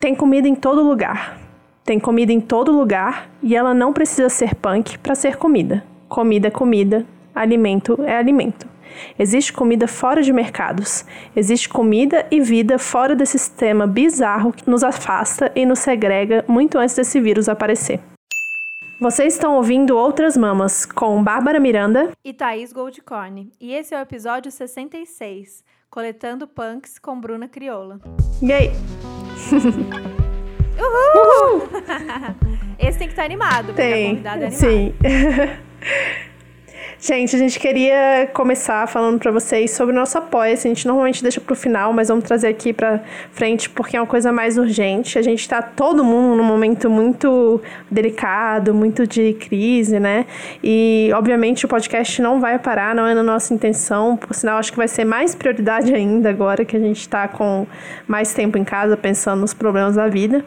Tem comida em todo lugar. Tem comida em todo lugar e ela não precisa ser punk para ser comida. Comida é comida, alimento é alimento. Existe comida fora de mercados. Existe comida e vida fora desse sistema bizarro que nos afasta e nos segrega muito antes desse vírus aparecer. Vocês estão ouvindo Outras Mamas com Bárbara Miranda e Thaís Goldcorn. E esse é o episódio 66, Coletando Punks com Bruna Crioula. E aí? Uhul! Uhul! esse tem que estar animado, tem, porque a convidada é animada. Sim. Gente, a gente queria começar falando para vocês sobre o nosso apoio. A gente normalmente deixa pro final, mas vamos trazer aqui para frente porque é uma coisa mais urgente. A gente tá todo mundo num momento muito delicado, muito de crise, né? E obviamente o podcast não vai parar, não é na nossa intenção. Por sinal, acho que vai ser mais prioridade ainda agora que a gente tá com mais tempo em casa pensando nos problemas da vida.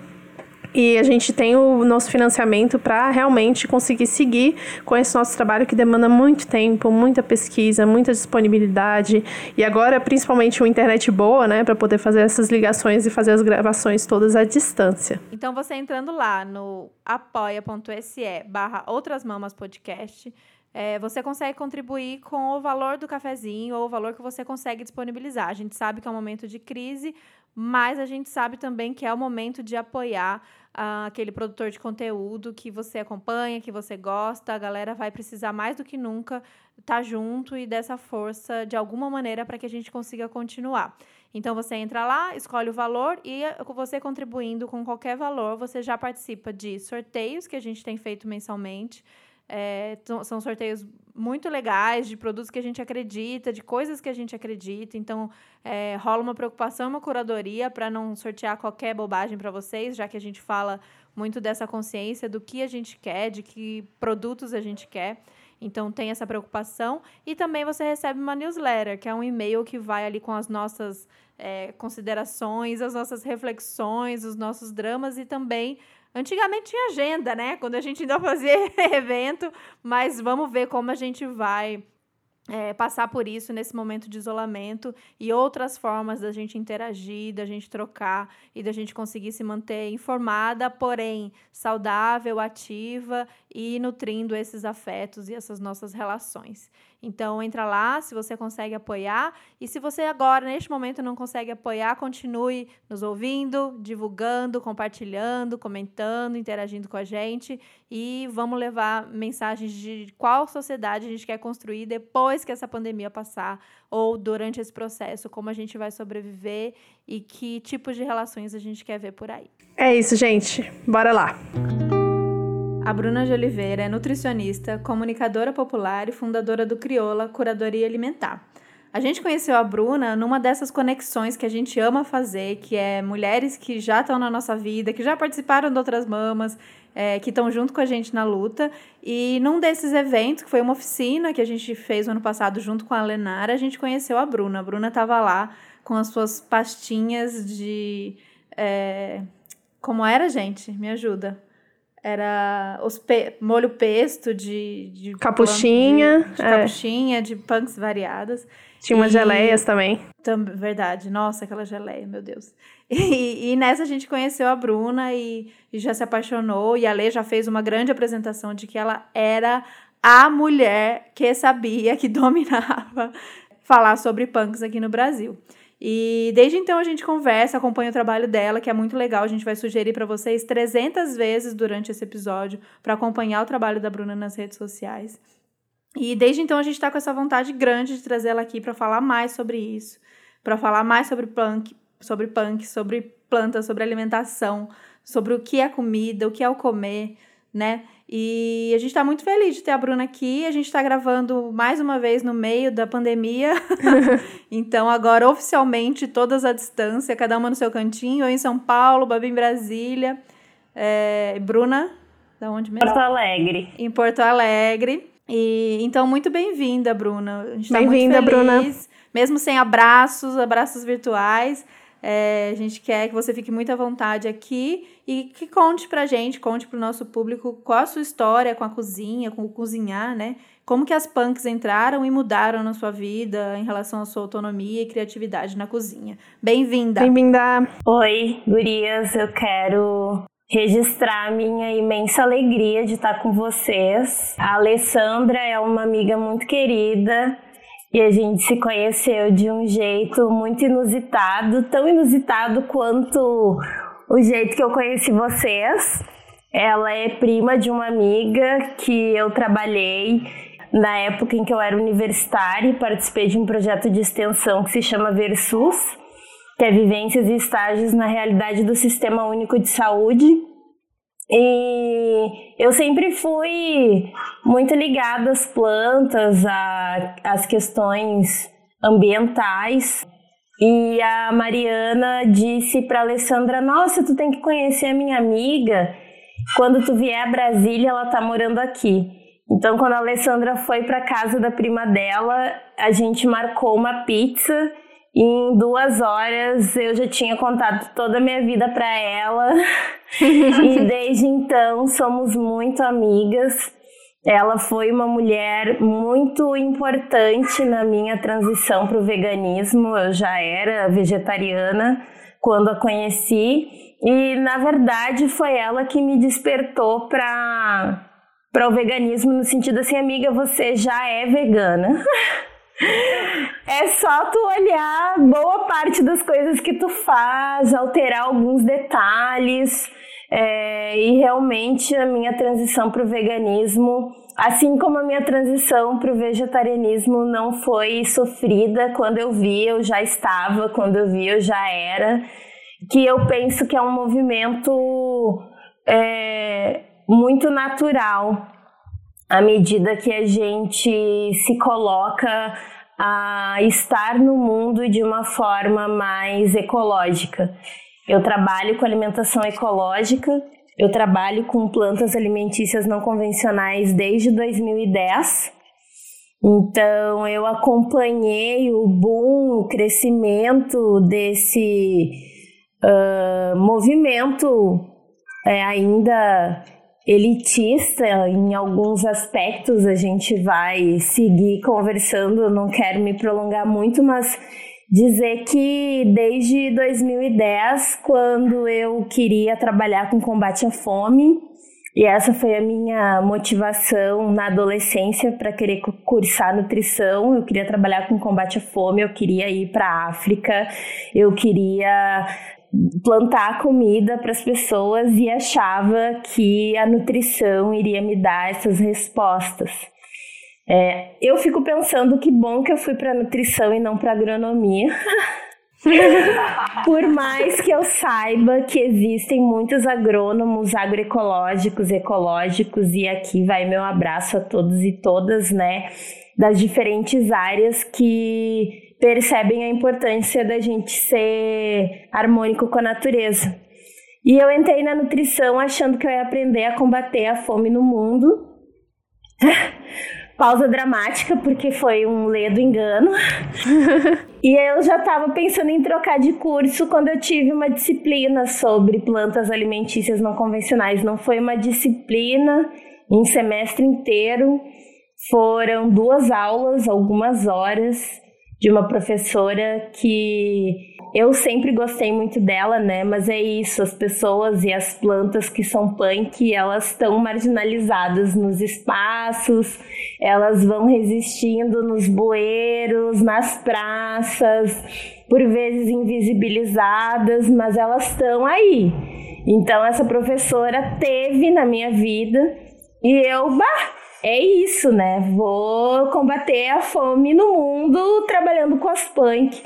E a gente tem o nosso financiamento para realmente conseguir seguir com esse nosso trabalho que demanda muito tempo, muita pesquisa, muita disponibilidade e agora principalmente uma internet boa, né, para poder fazer essas ligações e fazer as gravações todas à distância. Então você entrando lá no apoia.se barra Outras Mamas Podcast, é, você consegue contribuir com o valor do cafezinho ou o valor que você consegue disponibilizar. A gente sabe que é um momento de crise, mas a gente sabe também que é o momento de apoiar aquele produtor de conteúdo que você acompanha, que você gosta. A galera vai precisar mais do que nunca estar tá junto e dessa força de alguma maneira para que a gente consiga continuar. Então você entra lá, escolhe o valor e você contribuindo com qualquer valor, você já participa de sorteios que a gente tem feito mensalmente. É, são sorteios muito legais de produtos que a gente acredita, de coisas que a gente acredita. Então, é, rola uma preocupação, uma curadoria para não sortear qualquer bobagem para vocês, já que a gente fala muito dessa consciência do que a gente quer, de que produtos a gente quer. Então, tem essa preocupação. E também você recebe uma newsletter, que é um e-mail que vai ali com as nossas é, considerações, as nossas reflexões, os nossos dramas e também Antigamente tinha agenda, né? Quando a gente ainda fazia evento, mas vamos ver como a gente vai é, passar por isso nesse momento de isolamento e outras formas da gente interagir, da gente trocar e da gente conseguir se manter informada, porém saudável, ativa e nutrindo esses afetos e essas nossas relações. Então entra lá se você consegue apoiar e se você agora neste momento não consegue apoiar, continue nos ouvindo, divulgando, compartilhando, comentando, interagindo com a gente e vamos levar mensagens de qual sociedade a gente quer construir depois que essa pandemia passar ou durante esse processo, como a gente vai sobreviver e que tipos de relações a gente quer ver por aí. É isso, gente. Bora lá. A Bruna de Oliveira é nutricionista, comunicadora popular e fundadora do Crioula Curadoria Alimentar. A gente conheceu a Bruna numa dessas conexões que a gente ama fazer, que é mulheres que já estão na nossa vida, que já participaram de outras mamas, é, que estão junto com a gente na luta. E num desses eventos, que foi uma oficina que a gente fez no ano passado junto com a Lenara, a gente conheceu a Bruna. A Bruna estava lá com as suas pastinhas de. É... Como era, gente? Me ajuda era os pe molho pesto de, de capuchinha, de, de é. capuchinha, de punks variadas. Tinha umas e, geleias também. Tam, verdade, nossa, aquela geleia, meu Deus. E, e, nessa a gente conheceu a Bruna e, e já se apaixonou. E a Lê já fez uma grande apresentação de que ela era a mulher que sabia, que dominava falar sobre punks aqui no Brasil. E desde então a gente conversa, acompanha o trabalho dela, que é muito legal. A gente vai sugerir para vocês 300 vezes durante esse episódio para acompanhar o trabalho da Bruna nas redes sociais. E desde então a gente está com essa vontade grande de trazer ela aqui para falar mais sobre isso, para falar mais sobre punk, sobre punk, sobre plantas, sobre alimentação, sobre o que é comida, o que é o comer, né? E a gente está muito feliz de ter a Bruna aqui. A gente está gravando mais uma vez no meio da pandemia. então, agora oficialmente, todas à distância, cada uma no seu cantinho. Eu em São Paulo, Babi em Brasília. É, Bruna, da onde mesmo? Porto Alegre. Em Porto Alegre. E então, muito bem-vinda, Bruna. Tá bem-vinda, Bruna. Mesmo sem abraços, abraços virtuais. É, a gente quer que você fique muito à vontade aqui e que conte pra gente, conte pro nosso público qual a sua história com a cozinha, com o cozinhar, né? Como que as punks entraram e mudaram na sua vida em relação à sua autonomia e criatividade na cozinha. Bem-vinda! Bem-vinda! Oi, gurias, eu quero registrar a minha imensa alegria de estar com vocês. A Alessandra é uma amiga muito querida e a gente se conheceu de um jeito muito inusitado, tão inusitado quanto o jeito que eu conheci vocês. Ela é prima de uma amiga que eu trabalhei na época em que eu era universitária e participei de um projeto de extensão que se chama Versus, que é Vivências e Estágios na Realidade do Sistema Único de Saúde. E eu sempre fui muito ligada às plantas, às questões ambientais. E a Mariana disse para Alessandra: Nossa, tu tem que conhecer a minha amiga. Quando tu vier a Brasília, ela tá morando aqui. Então, quando a Alessandra foi para casa da prima dela, a gente marcou uma pizza em duas horas eu já tinha contado toda a minha vida para ela e desde então somos muito amigas. Ela foi uma mulher muito importante na minha transição para o veganismo. Eu já era vegetariana quando a conheci e na verdade foi ela que me despertou para para o veganismo no sentido assim, amiga, você já é vegana. É só tu olhar boa parte das coisas que tu faz, alterar alguns detalhes. É, e realmente a minha transição para o veganismo, assim como a minha transição para o vegetarianismo, não foi sofrida. Quando eu vi, eu já estava, quando eu vi, eu já era. Que eu penso que é um movimento é, muito natural à medida que a gente se coloca a estar no mundo de uma forma mais ecológica. Eu trabalho com alimentação ecológica, eu trabalho com plantas alimentícias não convencionais desde 2010. Então, eu acompanhei o boom, o crescimento desse uh, movimento é, ainda elitista em alguns aspectos, a gente vai seguir conversando, não quero me prolongar muito, mas dizer que desde 2010, quando eu queria trabalhar com combate à fome, e essa foi a minha motivação na adolescência para querer cursar nutrição. Eu queria trabalhar com combate à fome, eu queria ir para a África, eu queria plantar comida para as pessoas e achava que a nutrição iria me dar essas respostas. É, eu fico pensando que bom que eu fui para nutrição e não para agronomia. Por mais que eu saiba que existem muitos agrônomos agroecológicos, ecológicos, e aqui vai meu abraço a todos e todas, né, das diferentes áreas que percebem a importância da gente ser harmônico com a natureza. E eu entrei na nutrição achando que eu ia aprender a combater a fome no mundo. Pausa dramática, porque foi um ledo engano. e eu já estava pensando em trocar de curso quando eu tive uma disciplina sobre plantas alimentícias não convencionais. Não foi uma disciplina, um semestre inteiro. Foram duas aulas, algumas horas de uma professora que eu sempre gostei muito dela, né? Mas é isso, as pessoas e as plantas que são punk, elas estão marginalizadas nos espaços, elas vão resistindo nos bueiros, nas praças, por vezes invisibilizadas, mas elas estão aí. Então essa professora teve na minha vida e eu, bah, é isso, né? Vou combater a fome no mundo trabalhando com as punk.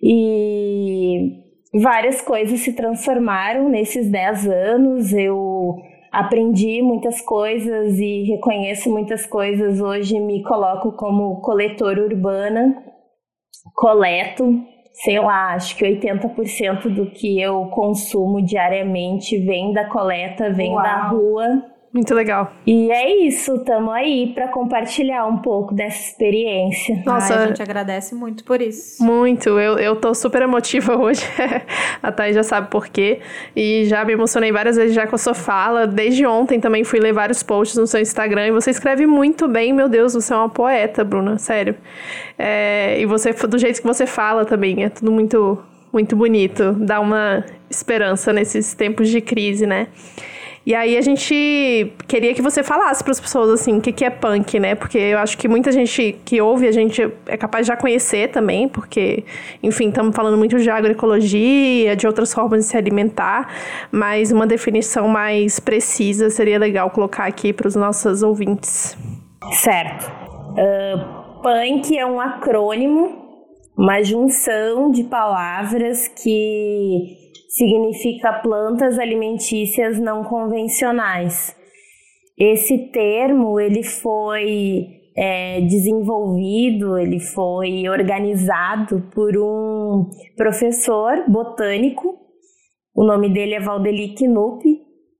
E várias coisas se transformaram nesses 10 anos. Eu aprendi muitas coisas e reconheço muitas coisas. Hoje me coloco como coletor urbana, coleto, sei lá, acho que 80% do que eu consumo diariamente vem da coleta, vem Uau. da rua Muito legal. E é isso, estamos aí para compartilhar um pouco dessa experiência. Nossa, Ai, a gente agradece muito por isso. Muito, eu, eu tô super emotiva hoje. a Thay já sabe por quê. E já me emocionei várias vezes já com a sua fala. Desde ontem também fui ler vários posts no seu Instagram e você escreve muito bem, meu Deus, você é uma poeta, Bruna, sério. É, e você, do jeito que você fala também, é tudo muito, muito bonito. Dá uma esperança nesses tempos de crise, né? E aí a gente queria que você falasse para as pessoas assim, o que, que é punk, né? Porque eu acho que muita gente que ouve a gente é capaz de já conhecer também, porque, enfim, estamos falando muito de agroecologia, de outras formas de se alimentar, mas uma definição mais precisa seria legal colocar aqui para os nossos ouvintes. Certo. Uh, punk é um acrônimo, uma junção de palavras que significa plantas alimentícias não convencionais. Esse termo ele foi é, desenvolvido, ele foi organizado por um professor botânico. O nome dele é Valdeli Knupp.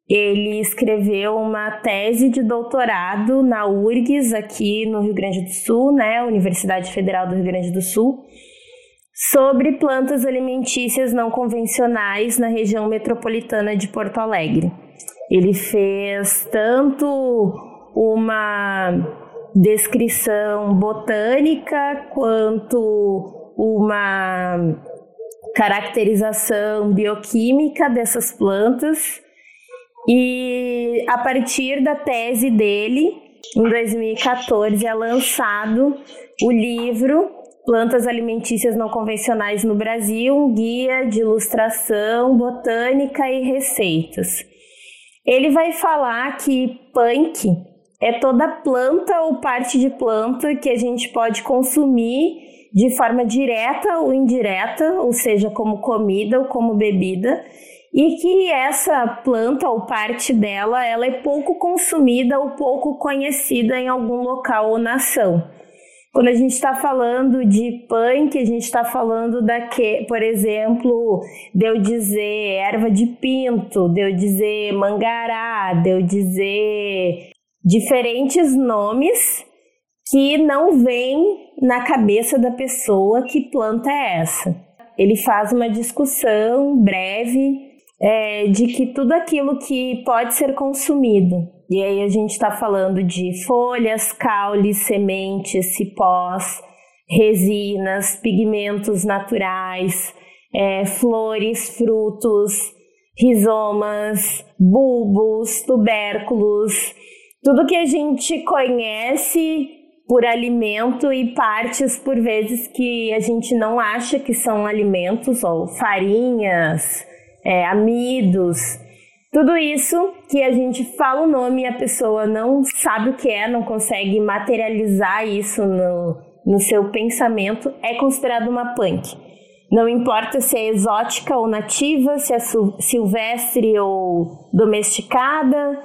Ele escreveu uma tese de doutorado na URGS, aqui no Rio Grande do Sul, né, Universidade Federal do Rio Grande do Sul, sobre plantas alimentícias não convencionais na região metropolitana de Porto Alegre. Ele fez tanto uma descrição botânica quanto uma caracterização bioquímica dessas plantas. E a partir da tese dele, em 2014, é lançado o livro Plantas Alimentícias Não Convencionais no Brasil, um guia de ilustração, botânica e receitas. Ele vai falar que punk é toda planta ou parte de planta que a gente pode consumir de forma direta ou indireta, ou seja, como comida ou como bebida, e que essa planta ou parte dela ela é pouco consumida ou pouco conhecida em algum local ou nação. Quando a gente está falando de punk, a gente está falando da que, por exemplo, de eu dizer erva de pinto, de eu dizer mangará, de eu dizer diferentes nomes que não vêm na cabeça da pessoa que planta é essa. Ele faz uma discussão breve é, de que tudo aquilo que pode ser consumido e aí a gente está falando de folhas, caules, sementes, cipós, resinas, pigmentos naturais, é, flores, frutos, rizomas, bulbos, tubérculos, tudo que a gente conhece por alimento e partes por vezes que a gente não acha que são alimentos, ou farinhas, é, amidos. Tudo isso que a gente fala o nome e a pessoa não sabe o que é, não consegue materializar isso no, no seu pensamento, é considerado uma punk. Não importa se é exótica ou nativa, se é silvestre ou domesticada,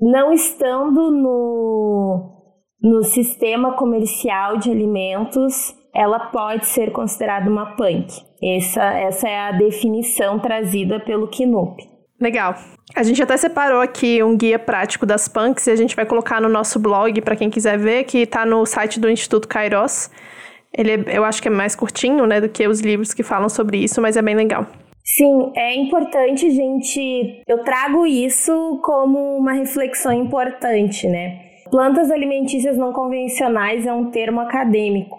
não estando no, no sistema comercial de alimentos, ela pode ser considerada uma punk. Essa, essa é a definição trazida pelo Knupp. Legal. A gente até separou aqui um guia prático das punks e a gente vai colocar no nosso blog para quem quiser ver, que está no site do Instituto Kairos. Ele é, eu acho que é mais curtinho, né, do que os livros que falam sobre isso, mas é bem legal. Sim, é importante, gente. Eu trago isso como uma reflexão importante, né? Plantas alimentícias não convencionais é um termo acadêmico.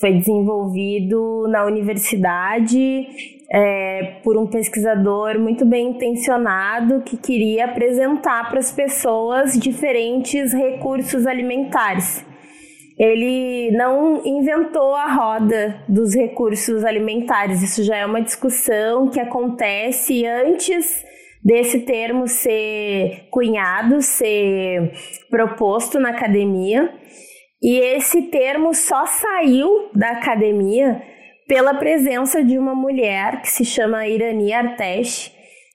Foi desenvolvido na universidade é, por um pesquisador muito bem intencionado que queria apresentar para as pessoas diferentes recursos alimentares. Ele não inventou a roda dos recursos alimentares, isso já é uma discussão que acontece antes desse termo ser cunhado, ser proposto na academia. E esse termo só saiu da academia pela presença de uma mulher que se chama Irani Artesh,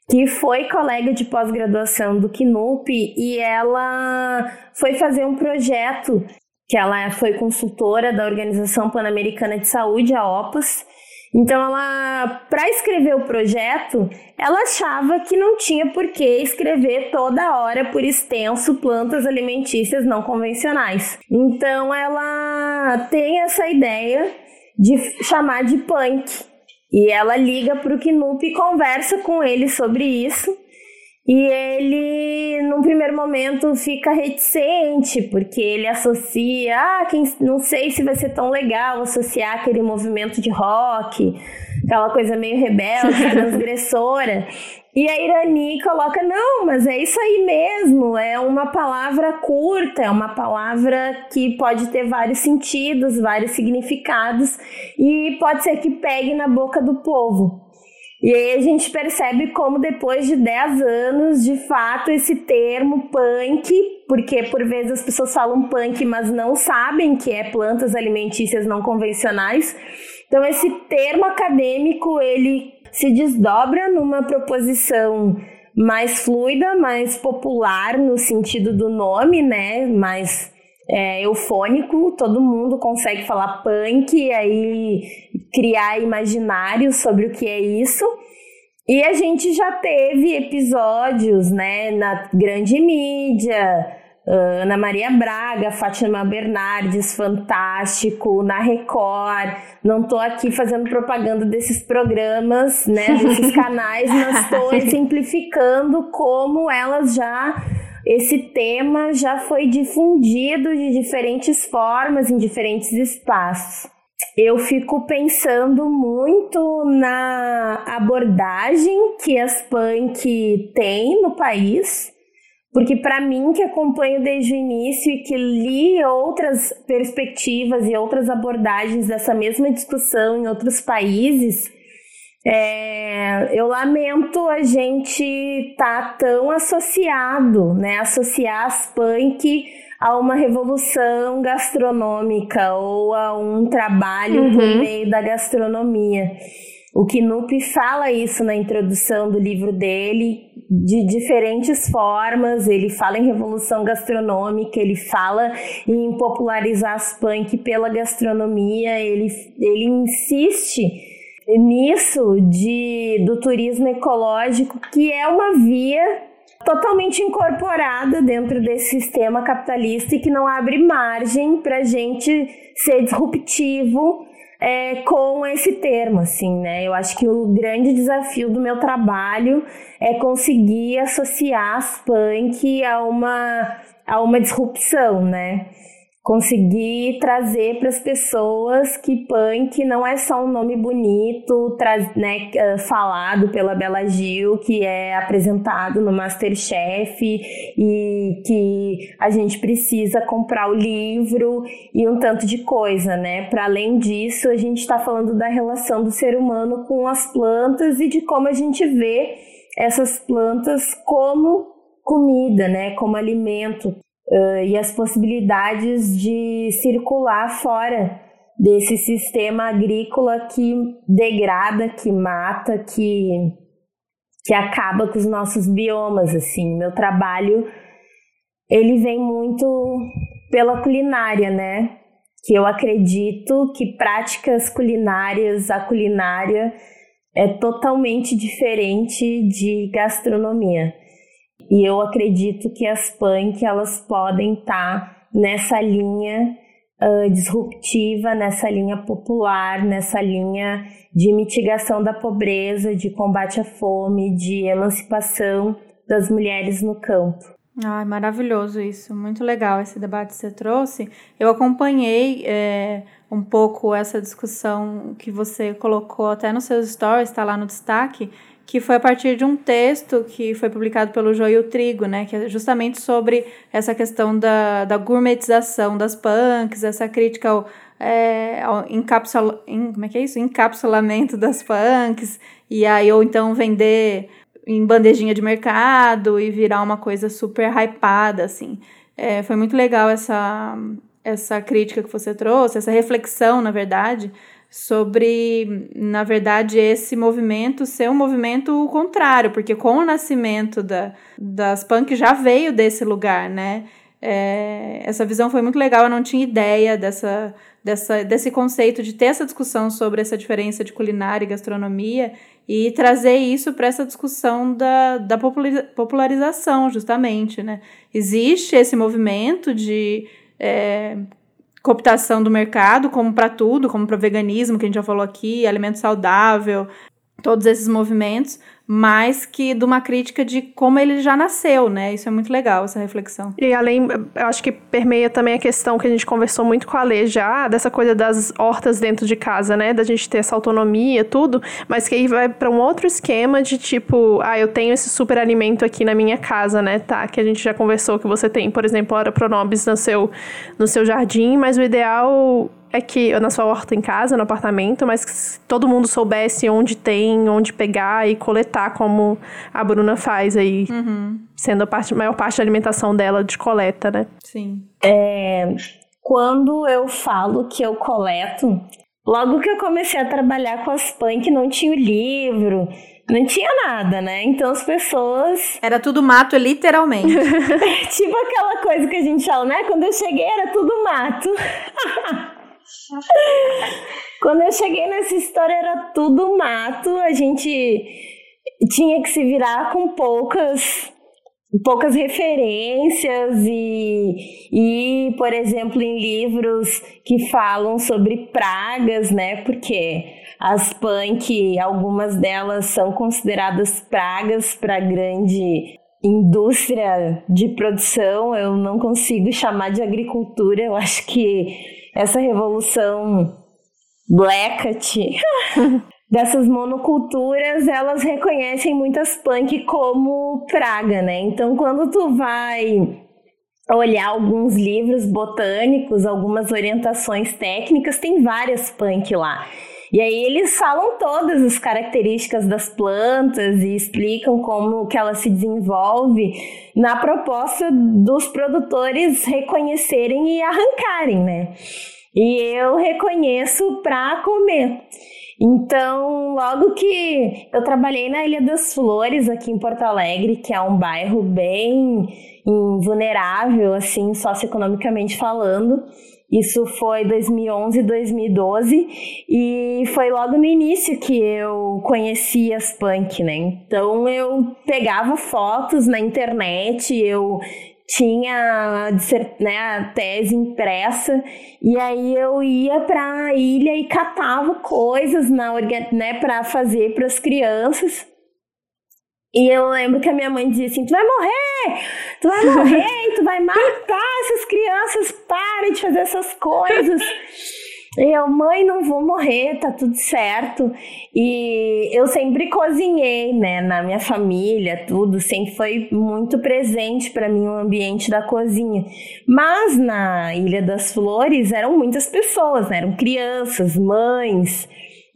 que foi colega de pós-graduação do KNUP e ela foi fazer um projeto que ela foi consultora da Organização Pan-Americana de Saúde, a OPAS, Então, ela, para escrever o projeto, ela achava que não tinha por que escrever toda hora por extenso plantas alimentícias não convencionais. Então, ela tem essa ideia de chamar de punk. E ela liga para o Knup e conversa com ele sobre isso. E ele, num primeiro momento, fica reticente, porque ele associa, ah, quem, não sei se vai ser tão legal associar aquele movimento de rock, aquela coisa meio rebelde, transgressora. E a Irani coloca, não, mas é isso aí mesmo, é uma palavra curta, é uma palavra que pode ter vários sentidos, vários significados, e pode ser que pegue na boca do povo. E aí a gente percebe como depois de 10 anos, de fato, esse termo punk, porque por vezes as pessoas falam punk, mas não sabem que é plantas alimentícias não convencionais. Então esse termo acadêmico, ele se desdobra numa proposição mais fluida, mais popular no sentido do nome, né? Mais é, eufônico, todo mundo consegue falar punk, e aí criar imaginários sobre o que é isso. E a gente já teve episódios, né, na grande mídia, Ana Maria Braga, Fátima Bernardes, fantástico, na Record. Não estou aqui fazendo propaganda desses programas, né, desses canais, mas estou exemplificando como elas já esse tema já foi difundido de diferentes formas em diferentes espaços. Eu fico pensando muito na abordagem que as punk têm no país, porque para mim que acompanho desde o início e que li outras perspectivas e outras abordagens dessa mesma discussão em outros países, é, eu lamento a gente estar tá tão associado, né? Associar as punk a uma revolução gastronômica ou a um trabalho uhum. por meio da gastronomia. O Knup fala isso na introdução do livro dele, de diferentes formas. Ele fala em revolução gastronômica, ele fala em popularizar as punk pela gastronomia, ele, ele insiste nisso de, do turismo ecológico, que é uma via totalmente incorporada dentro desse sistema capitalista e que não abre margem para a gente ser disruptivo é, com esse termo, assim, né? Eu acho que o grande desafio do meu trabalho é conseguir associar as punk a uma, a uma disrupção, né? Conseguir trazer para as pessoas que punk não é só um nome bonito, né, eh, falado pela Bela Gil, que é apresentado no Masterchef e que a gente precisa comprar o livro e um tanto de coisa, né? Para além disso, a gente está falando da relação do ser humano com as plantas e de como a gente vê essas plantas como comida, né, como alimento uh, e as possibilidades de circular fora desse sistema agrícola que degrada, que mata, que, que acaba com os nossos biomas. Assim, meu trabalho ele vem muito pela culinária, né? Que eu acredito que práticas culinárias, a culinária é totalmente diferente de gastronomia. E eu acredito que as punk elas podem estar tá nessa linha uh, disruptiva, nessa linha popular, nessa linha de mitigação da pobreza, de combate à fome, de emancipação das mulheres no campo. Ai, maravilhoso isso, muito legal esse debate que você trouxe. Eu acompanhei é, um pouco essa discussão que você colocou até nos seus stories, está lá no destaque, que foi a partir de um texto que foi publicado pelo Joio Trigo, né, que é justamente sobre essa questão da, da gourmetização das punks, essa crítica ao, é, ao encapsula, em, como é que é isso? encapsulamento das punks, e aí ou então vender em bandejinha de mercado e virar uma coisa super hypada, assim. É, foi muito legal essa, essa crítica que você trouxe, essa reflexão, na verdade, sobre, na verdade, esse movimento ser um movimento contrário, porque com o nascimento da, das punk já veio desse lugar, né? É, essa visão foi muito legal, eu não tinha ideia dessa, dessa, desse conceito de ter essa discussão sobre essa diferença de culinária e gastronomia e trazer isso para essa discussão da, da popularização, justamente. Né? Existe esse movimento de é, cooptação do mercado, como para tudo, como para veganismo, que a gente já falou aqui, alimento saudável, todos esses movimentos, mais que de uma crítica de como ele já nasceu, né? Isso é muito legal, essa reflexão. E além, eu acho que permeia também a questão que a gente conversou muito com a Lê já, dessa coisa das hortas dentro de casa, né? Da gente ter essa autonomia, tudo, mas que aí vai para um outro esquema de tipo, ah, eu tenho esse super alimento aqui na minha casa, né? Tá, que a gente já conversou que você tem, por exemplo, Hora Pronobis no seu, no seu jardim, mas o ideal é que na sua horta em casa, no apartamento, mas que todo mundo soubesse onde tem, onde pegar e coletar, como a Bruna faz aí, uhum. sendo a parte, maior parte da alimentação dela de coleta, né? Sim. É, quando eu falo que eu coleto, logo que eu comecei a trabalhar com as punk, não tinha o livro, não tinha nada, né? Então as pessoas. Era tudo mato, literalmente. tipo aquela coisa que a gente fala, né? Quando eu cheguei era tudo mato. Quando eu cheguei nessa história era tudo mato, a gente tinha que se virar com poucas poucas referências e, e, por exemplo, em livros que falam sobre pragas, né? Porque as punk, algumas delas são consideradas pragas para grande indústria de produção. Eu não consigo chamar de agricultura. Eu acho que essa revolução Blackat dessas monoculturas, elas reconhecem muitas punk como praga, né? Então, quando tu vai olhar alguns livros botânicos, algumas orientações técnicas, tem várias punk lá. E aí eles falam todas as características das plantas e explicam como que ela se desenvolve na proposta dos produtores reconhecerem e arrancarem, né? E eu reconheço para comer. Então, logo que eu trabalhei na Ilha das Flores, aqui em Porto Alegre, que é um bairro bem vulnerável, assim, socioeconomicamente falando, isso foi 2011, 2012 e foi logo no início que eu conheci as punk, né? Então eu pegava fotos na internet, eu tinha né, a tese impressa e aí eu ia para a ilha e catava coisas na né, para fazer para as crianças. E eu lembro que a minha mãe dizia assim: Tu vai morrer! Tu vai morrer! tu vai matar essas crianças! Para de fazer essas coisas! E eu, mãe, não vou morrer, tá tudo certo. E eu sempre cozinhei, né, na minha família, tudo, sempre foi muito presente para mim o ambiente da cozinha. Mas na Ilha das Flores eram muitas pessoas, né, eram crianças, mães,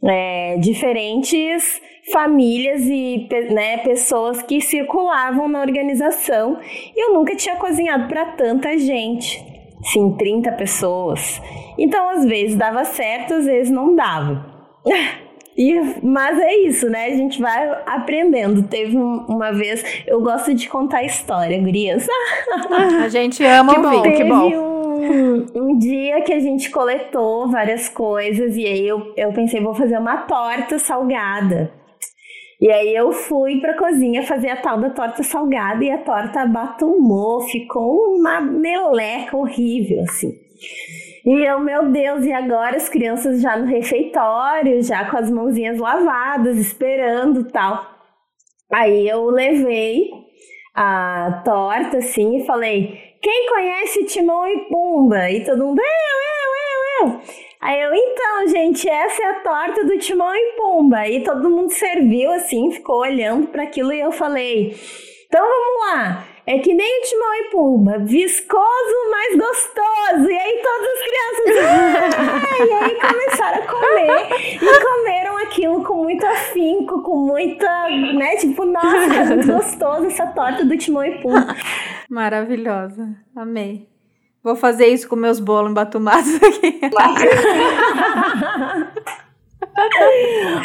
é, diferentes famílias e né, pessoas que circulavam na organização. E eu nunca tinha cozinhado para tanta gente, sim, 30 pessoas. Então, às vezes dava certo, às vezes não dava. E, mas é isso, né? A gente vai aprendendo. Teve uma vez, eu gosto de contar história, gurias. A gente ama que ouvir, bom, que bom. Um, um dia que a gente coletou várias coisas e aí eu, eu pensei, vou fazer uma torta salgada. E aí eu fui pra cozinha fazer a tal da torta salgada e a torta batumou, ficou uma meleca horrível, assim. E eu, meu Deus, e agora as crianças já no refeitório, já com as mãozinhas lavadas, esperando tal. Aí eu levei a torta assim e falei: quem conhece Timão e Pumba? E todo mundo, eu, eu, eu, eu. Aí eu, então, gente, essa é a torta do Timão e Pumba. Aí todo mundo serviu assim, ficou olhando para aquilo e eu falei: então vamos lá. É que nem o Timão e Pumba, viscoso, mas gostoso. E aí todas as crianças, ah! e aí começaram a comer e comeram aquilo com muito afinco, com muita, né, tipo, nossa, é muito gostoso essa torta do Timão e Pumba. Maravilhosa, amei. Vou fazer isso com meus bolos embatumados aqui.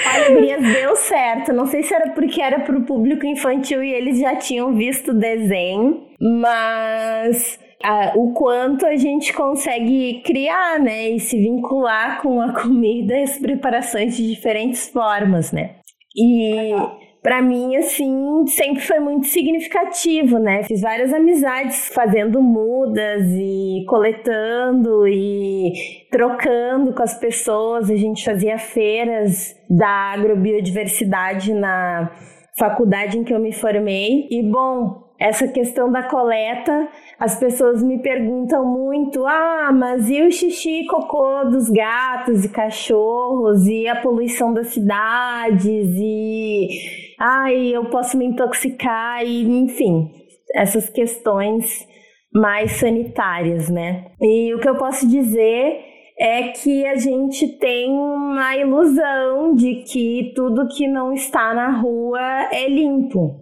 Olha, Gurias, deu certo. Não sei se era porque era pro público infantil e eles já tinham visto o desenho, mas a, o quanto a gente consegue criar, né, e se vincular com a comida e as preparações de diferentes formas, né? E para mim, assim, sempre foi muito significativo, né? Fiz várias amizades fazendo mudas e coletando e trocando com as pessoas. A gente fazia feiras da agrobiodiversidade na faculdade em que eu me formei. E, bom, essa questão da coleta, as pessoas me perguntam muito: ah, mas e o xixi e cocô dos gatos e cachorros e a poluição das cidades e ai, eu posso me intoxicar e enfim, essas questões mais sanitárias, né? E o que eu posso dizer é que a gente tem uma ilusão de que tudo que não está na rua é limpo.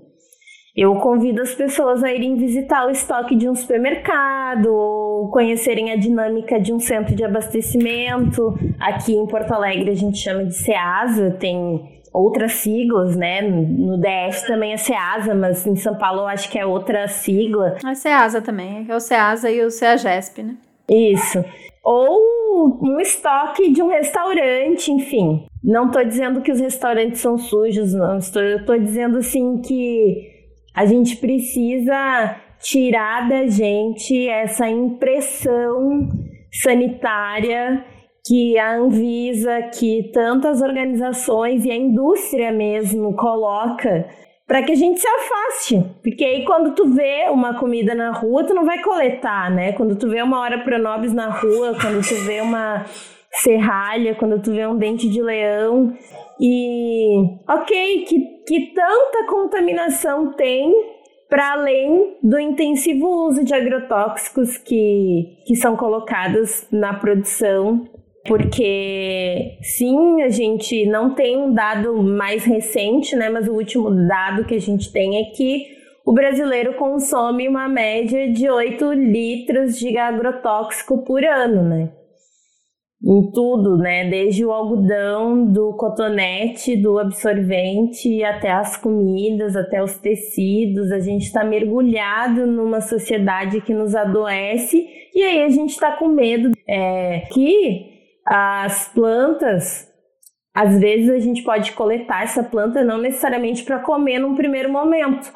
Eu convido as pessoas a irem visitar o estoque de um supermercado ou conhecerem a dinâmica de um centro de abastecimento. Aqui em Porto Alegre a gente chama de SEASA, tem outras siglas, né? No DF também é SEASA, mas em São Paulo eu acho que é outra sigla. É SEASA também, é o SEASA e o SEAGESP, né? Isso. Ou um estoque de um restaurante, enfim. Não estou dizendo que os restaurantes são sujos, não. Estou, eu estou dizendo assim que a gente precisa tirar da gente essa impressão sanitária que a Anvisa, que tantas organizações e a indústria mesmo coloca para que a gente se afaste. Porque aí quando tu vê uma comida na rua, tu não vai coletar, né? Quando tu vê uma hora pronobis na rua, quando tu vê uma serralha, quando tu vê um dente de leão, e ok, que, que tanta contaminação tem para além do intensivo uso de agrotóxicos que, que são colocados na produção, porque sim, a gente não tem um dado mais recente, né, mas o último dado que a gente tem é que o brasileiro consome uma média de 8 litros de agrotóxico por ano, né? em tudo, né? Desde o algodão, do cotonete, do absorvente, até as comidas, até os tecidos. A gente está mergulhado numa sociedade que nos adoece e aí a gente está com medo é, que as plantas. Às vezes a gente pode coletar essa planta não necessariamente para comer num primeiro momento.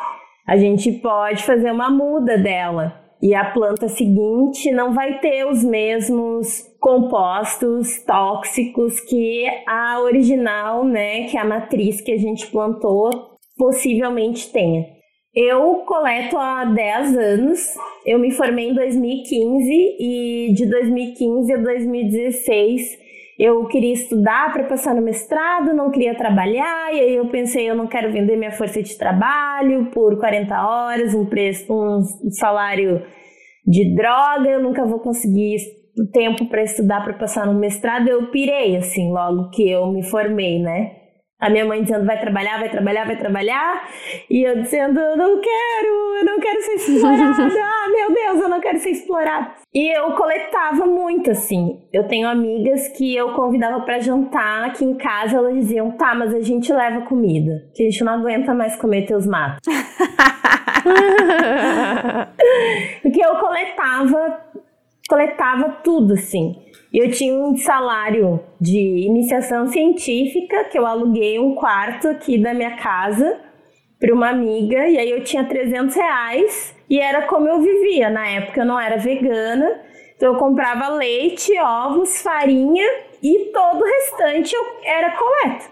A gente pode fazer uma muda dela e a planta seguinte não vai ter os mesmos compostos tóxicos que a original, né, que a matriz que a gente plantou, possivelmente tenha. Eu coleto há 10 anos, eu me formei em 2015 e de 2015 a 2016 eu queria estudar para passar no mestrado, não queria trabalhar, e aí eu pensei, eu não quero vender minha força de trabalho por 40 horas, um preço, um salário de droga, eu nunca vou conseguir tempo para estudar para passar no mestrado. Eu pirei assim, logo que eu me formei, né? A minha mãe dizendo vai trabalhar, vai trabalhar, vai trabalhar. E eu dizendo, eu não quero, eu não quero ser explorada. ah, meu Deus, eu não quero ser explorada. E eu coletava muito, assim. Eu tenho amigas que eu convidava para jantar aqui em casa, elas diziam, tá, mas a gente leva comida. Que a gente não aguenta mais comer teus matos. Porque eu coletava, coletava tudo, assim. Eu tinha um salário de iniciação científica, que eu aluguei um quarto aqui da minha casa para uma amiga, e aí eu tinha 300 reais, e era como eu vivia. Na época eu não era vegana, então eu comprava leite, ovos, farinha, e todo o restante eu era coleta.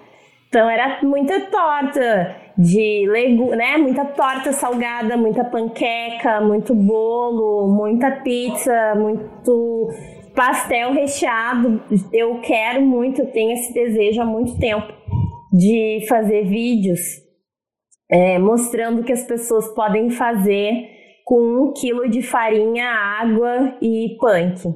Então era muita torta de legumes, né? Muita torta salgada, muita panqueca, muito bolo, muita pizza, muito pastel recheado. Eu quero muito, eu tenho esse desejo há muito tempo de fazer vídeos é, mostrando que as pessoas podem fazer com um quilo de farinha, água e punk.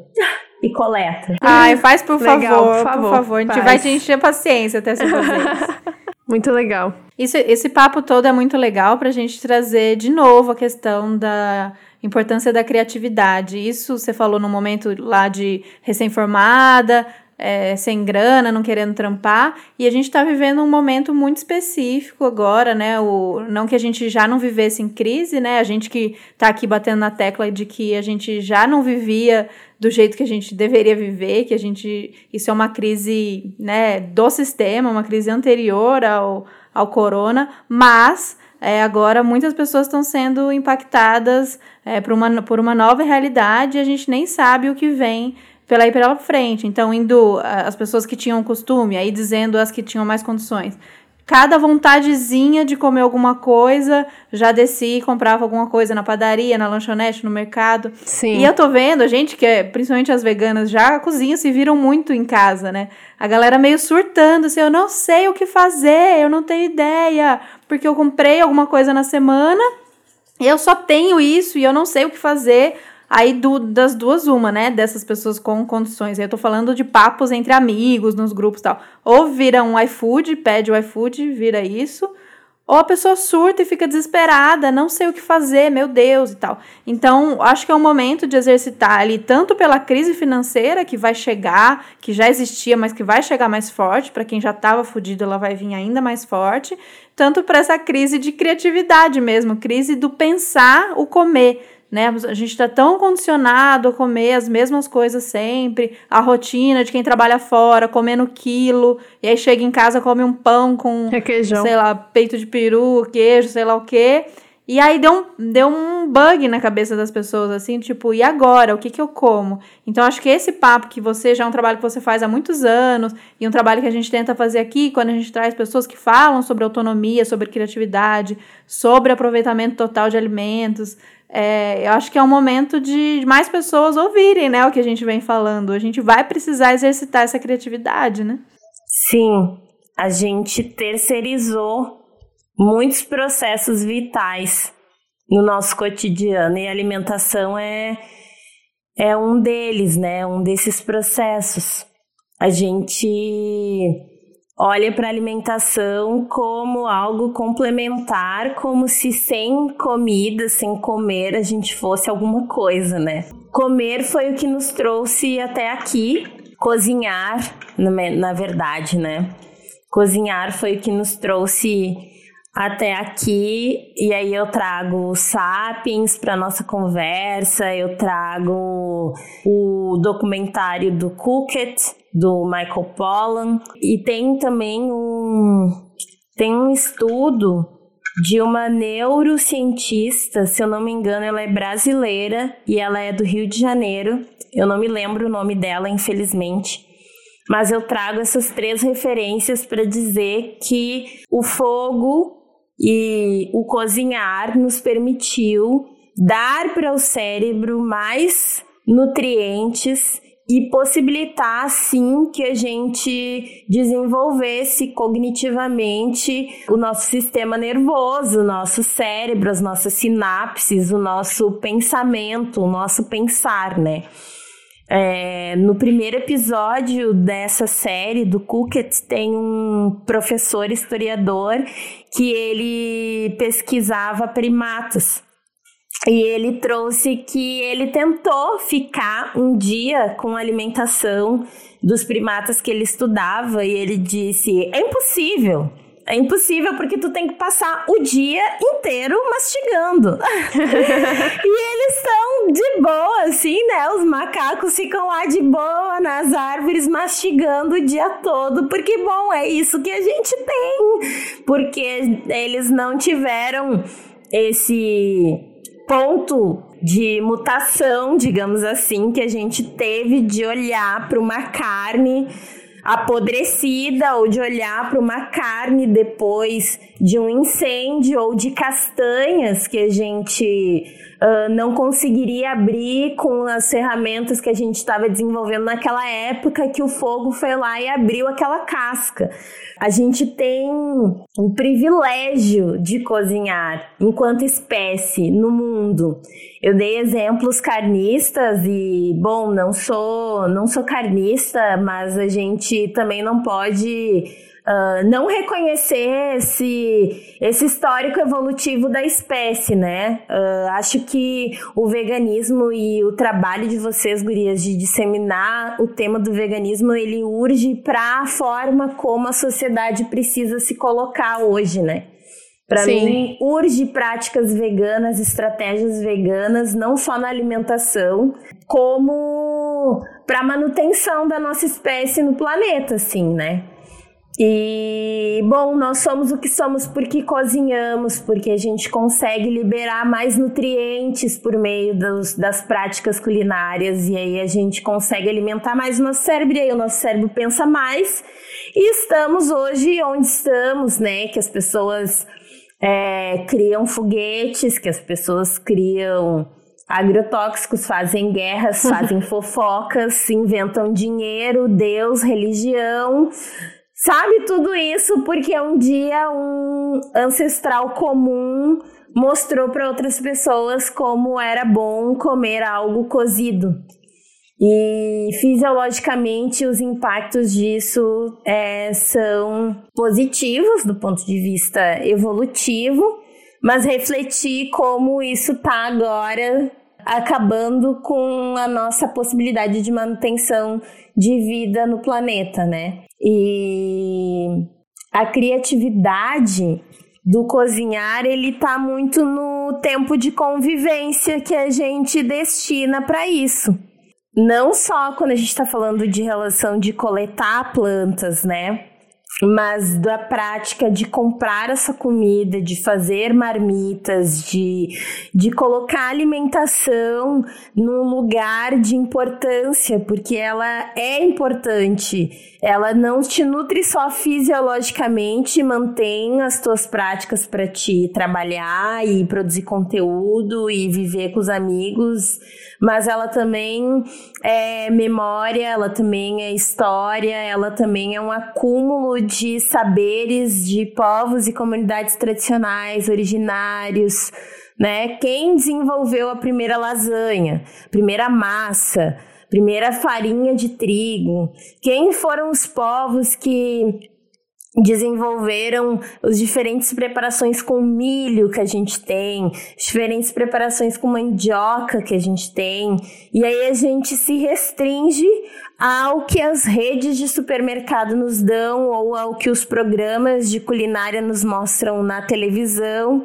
E coleta. Ai, faz por legal, favor, por favor. Por favor. A gente faz. vai te encher paciência até isso. Muito legal. Isso, esse papo todo é muito legal para a gente trazer de novo a questão da importância da criatividade. Isso você falou no momento lá de recém-formada, é, sem grana, não querendo trampar, e a gente está vivendo um momento muito específico agora, né? O, não que a gente já não vivesse em crise, né? A gente que está aqui batendo na tecla de que a gente já não vivia do jeito que a gente deveria viver, que a gente. Isso é uma crise né, do sistema, uma crise anterior ao, ao corona, mas é, agora muitas pessoas estão sendo impactadas é, por, uma, por uma nova realidade e a gente nem sabe o que vem pela aí pela frente. Então, indo as pessoas que tinham costume, aí dizendo as que tinham mais condições. Cada vontadezinha de comer alguma coisa, já desci e comprava alguma coisa na padaria, na lanchonete, no mercado. Sim. E eu tô vendo, a gente, que é, principalmente as veganas, já cozinham, se viram muito em casa, né? A galera meio surtando, assim, eu não sei o que fazer, eu não tenho ideia, porque eu comprei alguma coisa na semana, eu só tenho isso e eu não sei o que fazer. Aí do, das duas, uma, né? Dessas pessoas com condições. Eu tô falando de papos entre amigos, nos grupos e tal. Ou vira um iFood, pede o iFood, vira isso. Ou a pessoa surta e fica desesperada, não sei o que fazer, meu Deus e tal. Então, acho que é um momento de exercitar ali, tanto pela crise financeira que vai chegar, que já existia, mas que vai chegar mais forte, para quem já estava fudido, ela vai vir ainda mais forte, tanto para essa crise de criatividade mesmo, crise do pensar o comer né? A gente está tão condicionado a comer as mesmas coisas sempre, a rotina de quem trabalha fora, comendo quilo, e aí chega em casa come um pão com, Requeijão. sei lá, peito de peru, queijo, sei lá o quê. E aí deu um, deu um bug na cabeça das pessoas, assim, tipo, e agora? O que que eu como? Então, acho que esse papo que você já é um trabalho que você faz há muitos anos, e um trabalho que a gente tenta fazer aqui, quando a gente traz pessoas que falam sobre autonomia, sobre criatividade, sobre aproveitamento total de alimentos, é, eu acho que é um momento de mais pessoas ouvirem, né, o que a gente vem falando. A gente vai precisar exercitar essa criatividade, né? Sim, a gente terceirizou muitos processos vitais no nosso cotidiano e alimentação é é um deles, né? Um desses processos. A gente olha para a alimentação como algo complementar, como se sem comida, sem comer, a gente fosse alguma coisa, né? Comer foi o que nos trouxe até aqui, cozinhar, na verdade, né? Cozinhar foi o que nos trouxe até aqui e aí eu trago Sapiens para nossa conversa, eu trago o documentário do Cookit do Michael Pollan e tem também um tem um estudo de uma neurocientista, se eu não me engano, ela é brasileira e ela é do Rio de Janeiro. Eu não me lembro o nome dela, infelizmente. Mas eu trago essas três referências para dizer que o fogo e o cozinhar nos permitiu dar para o cérebro mais nutrientes e possibilitar assim que a gente desenvolvesse cognitivamente o nosso sistema nervoso, o nosso cérebro, as nossas sinapses, o nosso pensamento, o nosso pensar, né? É, no primeiro episódio dessa série do Cookett tem um professor historiador que ele pesquisava primatas. E ele trouxe que ele tentou ficar um dia com a alimentação dos primatas que ele estudava e ele disse: é impossível. É impossível porque tu tem que passar o dia inteiro mastigando. e eles estão de boa, assim, né? Os macacos ficam lá de boa nas árvores mastigando o dia todo, porque, bom, é isso que a gente tem. Porque eles não tiveram esse ponto de mutação, digamos assim, que a gente teve de olhar para uma carne apodrecida ou de olhar para uma carne depois de um incêndio ou de castanhas que a gente uh, não conseguiria abrir com as ferramentas que a gente estava desenvolvendo naquela época que o fogo foi lá e abriu aquela casca. A gente tem um privilégio de cozinhar enquanto espécie no mundo. Eu dei exemplos carnistas e, bom, não sou, não sou carnista, mas a gente também não pode uh, não reconhecer esse, esse histórico evolutivo da espécie, né? Uh, acho que o veganismo e o trabalho de vocês, gurias, de disseminar o tema do veganismo, ele urge para a forma como a sociedade precisa se colocar hoje, né? Para mim, urge práticas veganas, estratégias veganas, não só na alimentação, como para manutenção da nossa espécie no planeta, assim, né? E, bom, nós somos o que somos porque cozinhamos, porque a gente consegue liberar mais nutrientes por meio dos, das práticas culinárias, e aí a gente consegue alimentar mais o nosso cérebro, e aí o nosso cérebro pensa mais. E estamos hoje onde estamos, né? Que as pessoas é, criam foguetes, que as pessoas criam agrotóxicos, fazem guerras, fazem fofocas, inventam dinheiro, Deus, religião. Sabe tudo isso porque um dia um ancestral comum mostrou para outras pessoas como era bom comer algo cozido. E fisiologicamente os impactos disso é, são positivos do ponto de vista evolutivo, mas refletir como isso está agora acabando com a nossa possibilidade de manutenção de vida no planeta, né? E a criatividade do cozinhar, ele tá muito no tempo de convivência que a gente destina para isso. Não só quando a gente está falando de relação de coletar plantas, né? Mas da prática de comprar essa comida, de fazer marmitas, de, de colocar alimentação num lugar de importância, porque ela é importante ela não te nutre só fisiologicamente, mantém as tuas práticas para te trabalhar e produzir conteúdo e viver com os amigos, mas ela também é memória, ela também é história, ela também é um acúmulo de saberes de povos e comunidades tradicionais, originários, né? Quem desenvolveu a primeira lasanha, primeira massa, primeira farinha de trigo? Quem foram os povos que desenvolveram as diferentes preparações com milho que a gente tem, diferentes preparações com mandioca que a gente tem, e aí a gente se restringe ao que as redes de supermercado nos dão ou ao que os programas de culinária nos mostram na televisão.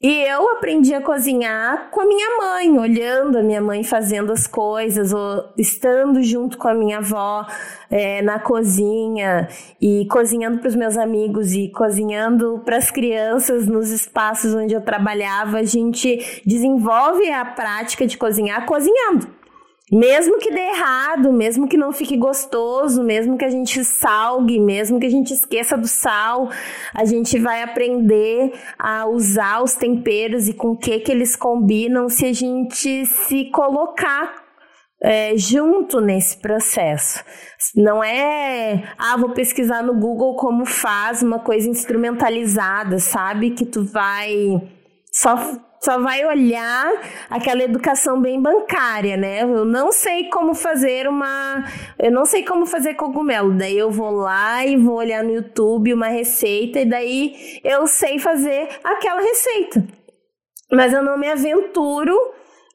E eu aprendi a cozinhar com a minha mãe, olhando a minha mãe fazendo as coisas, ou estando junto com a minha avó é, na cozinha e cozinhando para os meus amigos e cozinhando para as crianças nos espaços onde eu trabalhava. A gente desenvolve a prática de cozinhar cozinhando. Mesmo que dê errado, mesmo que não fique gostoso, mesmo que a gente salgue, mesmo que a gente esqueça do sal, a gente vai aprender a usar os temperos e com o que que eles combinam se a gente se colocar é, junto nesse processo. Não é, ah, vou pesquisar no Google como faz uma coisa instrumentalizada, sabe? Que tu vai só só vai olhar aquela educação bem bancária, né? Eu não sei como fazer uma. Eu não sei como fazer cogumelo. Daí eu vou lá e vou olhar no YouTube uma receita, e daí eu sei fazer aquela receita. Mas eu não me aventuro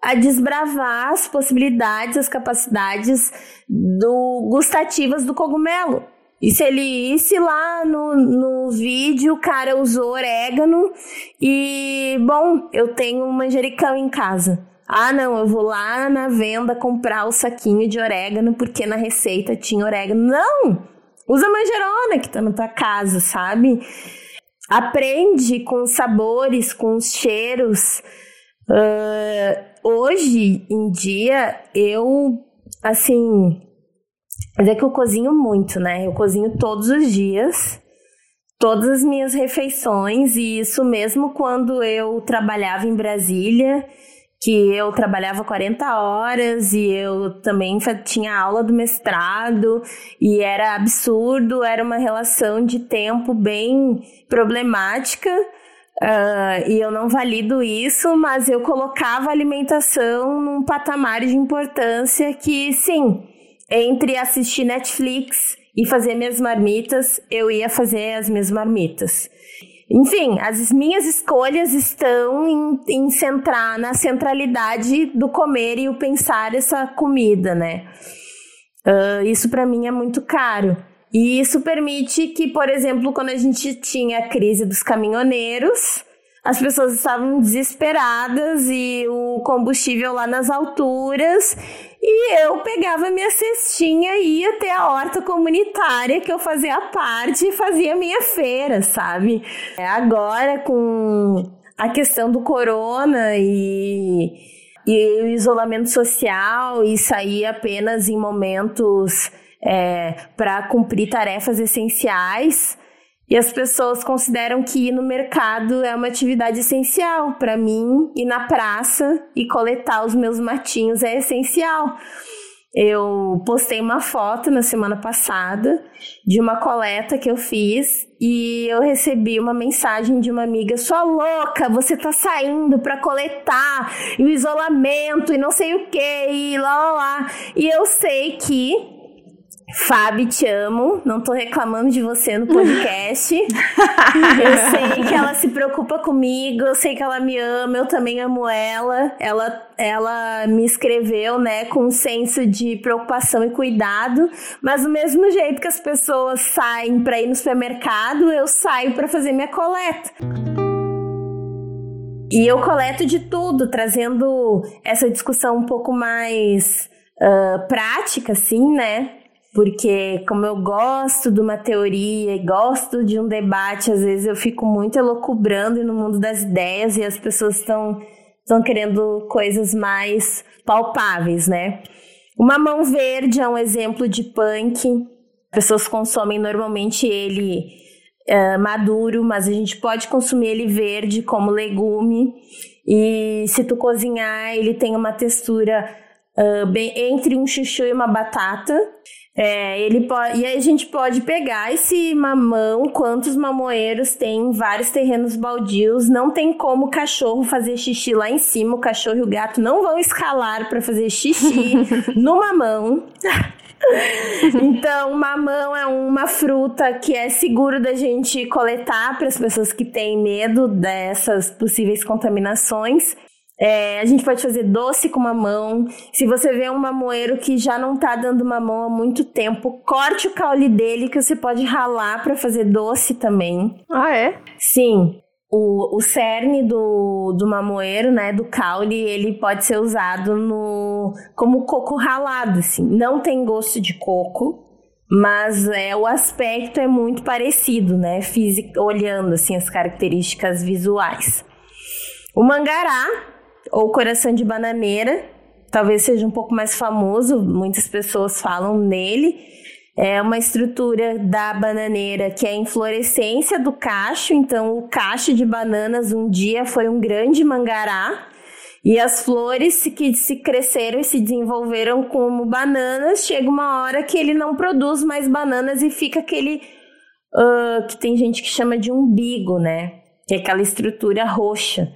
a desbravar as possibilidades, as capacidades do gustativas do cogumelo. E se ele isse lá no, no vídeo, o cara usou orégano e, bom, eu tenho um manjericão em casa. Ah, não, eu vou lá na venda comprar o saquinho de orégano porque na receita tinha orégano. Não! Usa manjerona que tá na tua casa, sabe? Aprende com os sabores, com os cheiros. Uh, hoje em dia, eu, assim, mas é que eu cozinho muito, né? Eu cozinho todos os dias, todas as minhas refeições, e isso mesmo quando eu trabalhava em Brasília, que eu trabalhava 40 horas e eu também tinha aula do mestrado e era absurdo, era uma relação de tempo bem problemática. Uh, e eu não valido isso, mas eu colocava a alimentação num patamar de importância que, sim, entre assistir Netflix e fazer minhas marmitas, eu ia fazer as minhas marmitas. Enfim, as minhas escolhas estão em, em centrar na centralidade do comer e o pensar essa comida, né? Uh, isso para mim é muito caro. E isso permite que, por exemplo, quando a gente tinha a crise dos caminhoneiros, as pessoas estavam desesperadas e o combustível lá nas alturas. E eu pegava minha cestinha e ia até a horta comunitária que eu fazia parte e fazia minha feira, sabe? É, agora, com a questão do corona e, e o isolamento social e sair apenas em momentos é, para cumprir tarefas essenciais, e as pessoas consideram que ir no mercado é uma atividade essencial. Para mim, ir na praça e coletar os meus matinhos é essencial. Eu postei uma foto na semana passada de uma coleta que eu fiz e eu recebi uma mensagem de uma amiga: "Sua louca, você tá saindo para coletar e o isolamento e não sei o que e lá lá lá". E eu sei que Fábio, te amo. Não tô reclamando de você no podcast. eu sei que ela se preocupa comigo, eu sei que ela me ama, eu também amo ela. Ela, ela me escreveu, né, com um senso de preocupação e cuidado. Mas do mesmo jeito que as pessoas saem para ir no supermercado, eu saio para fazer minha coleta. E eu coleto de tudo, trazendo essa discussão um pouco mais uh, prática, assim, né? Porque como eu gosto de uma teoria e gosto de um debate, às vezes eu fico muito elocubrando no mundo das ideias e as pessoas estão estão querendo coisas mais palpáveis, né? O mamão verde é um exemplo de punk. Pessoas consomem normalmente ele uh, maduro, mas a gente pode consumir ele verde como legume. E se tu cozinhar, ele tem uma textura uh, bem entre um chuchu e uma batata. É, ele pode, e aí a gente pode pegar esse mamão, quantos mamoeiros tem em vários terrenos baldios, não tem como o cachorro fazer xixi lá em cima, o cachorro e o gato não vão escalar para fazer xixi no mamão. então, mamão é uma fruta que é seguro da gente coletar para as pessoas que têm medo dessas possíveis contaminações. É, a gente pode fazer doce com mamão. Se você vê um mamoeiro que já não tá dando mamão há muito tempo, corte o caule dele que você pode ralar para fazer doce também. Ah, é? Sim. O, o cerne do, do mamoeiro, né, do caule, ele pode ser usado no como coco ralado, assim. Não tem gosto de coco, mas é o aspecto é muito parecido, né, físico, olhando assim as características visuais. O mangará ou Coração de Bananeira, talvez seja um pouco mais famoso, muitas pessoas falam nele. É uma estrutura da bananeira que é a inflorescência do cacho, então o cacho de bananas um dia foi um grande mangará. E as flores que se cresceram e se desenvolveram como bananas, chega uma hora que ele não produz mais bananas e fica aquele uh, que tem gente que chama de umbigo, né? Que é aquela estrutura roxa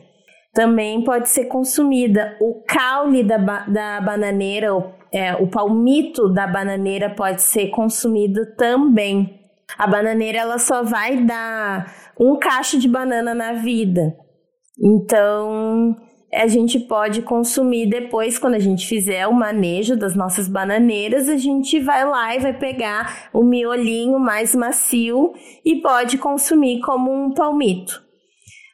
também pode ser consumida. O caule da, da bananeira, o, é, o palmito da bananeira pode ser consumido também. A bananeira ela só vai dar um cacho de banana na vida. Então, a gente pode consumir depois, quando a gente fizer o manejo das nossas bananeiras, a gente vai lá e vai pegar o miolinho mais macio e pode consumir como um palmito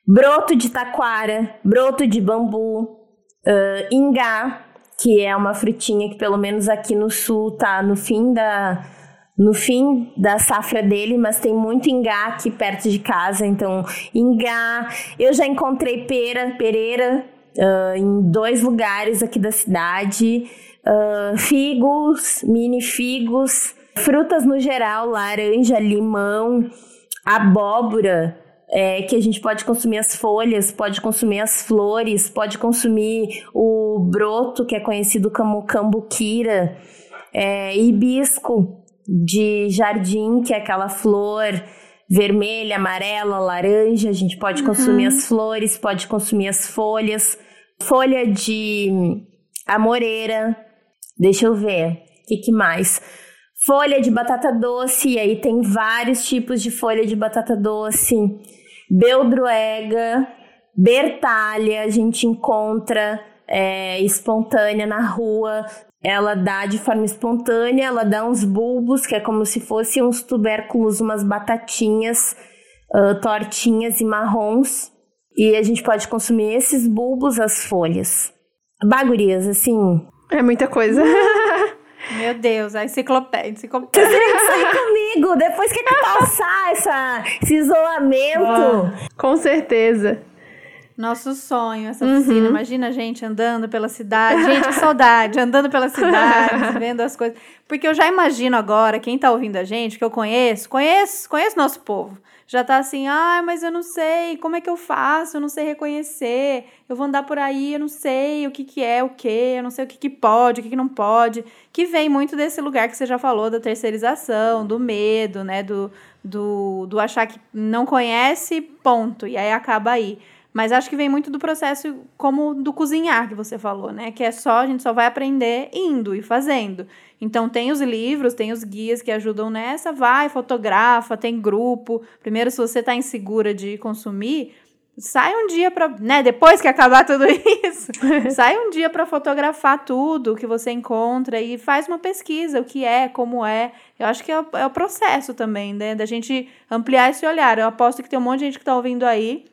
broto de taquara, broto de bambu, uh, ingá, que é uma frutinha que pelo menos aqui no sul tá no fim da no fim da safra dele, mas tem muito ingá aqui perto de casa, então ingá. Eu já encontrei pera, pereira uh, em dois lugares aqui da cidade, uh, figos, mini figos, frutas no geral, laranja, limão, abóbora é, que a gente pode consumir as folhas, pode consumir as flores, pode consumir o broto, que é conhecido como cambuquira, é, hibisco de jardim, que é aquela flor vermelha, amarela, laranja. A gente pode uhum. consumir as flores, pode consumir as folhas, folha de amoreira. Deixa eu ver, o que, que mais? folha de batata doce, e aí tem vários tipos de folha de batata doce, beldroega, bertalha, a gente encontra é, espontânea na rua, ela dá de forma espontânea, ela dá uns bulbos, que é como se fossem uns tubérculos, umas batatinhas, uh, tortinhas e marrons. E a gente pode consumir esses bulbos, as folhas. Bagurias, assim. É muita coisa. Meu Deus, a enciclopédia. enciclopédia. Você tem que sair comigo depois que passar essa, esse isolamento. Com certeza. Nosso sonho, essa oficina. Uhum. Imagina a gente andando pela cidade. Gente, que saudade, andando pela cidade, vendo as coisas. Porque eu já imagino agora, quem tá ouvindo a gente, que eu conheço, conheço, conheço nosso povo. Já tá assim, ah, mas eu não sei, como é que eu faço? Eu não sei reconhecer. Eu vou andar por aí, eu não sei o que que é o que, eu não sei o que que pode, o que que não pode. Que vem muito desse lugar que você já falou, da terceirização, do medo, né? Do, do, do achar que não conhece, ponto. E aí acaba aí. Mas acho que vem muito do processo como do cozinhar que você falou, né? Que é só, a gente só vai aprender indo e fazendo. Então tem os livros, tem os guias que ajudam nessa, vai, fotografa, tem grupo. Primeiro, se você está insegura de consumir, sai um dia para, né, depois que acabar tudo isso, sai um dia para fotografar tudo que você encontra e faz uma pesquisa, o que é, como é. Eu acho que é o, é o processo também, né, da gente ampliar esse olhar. Eu aposto que tem um monte de gente que está ouvindo aí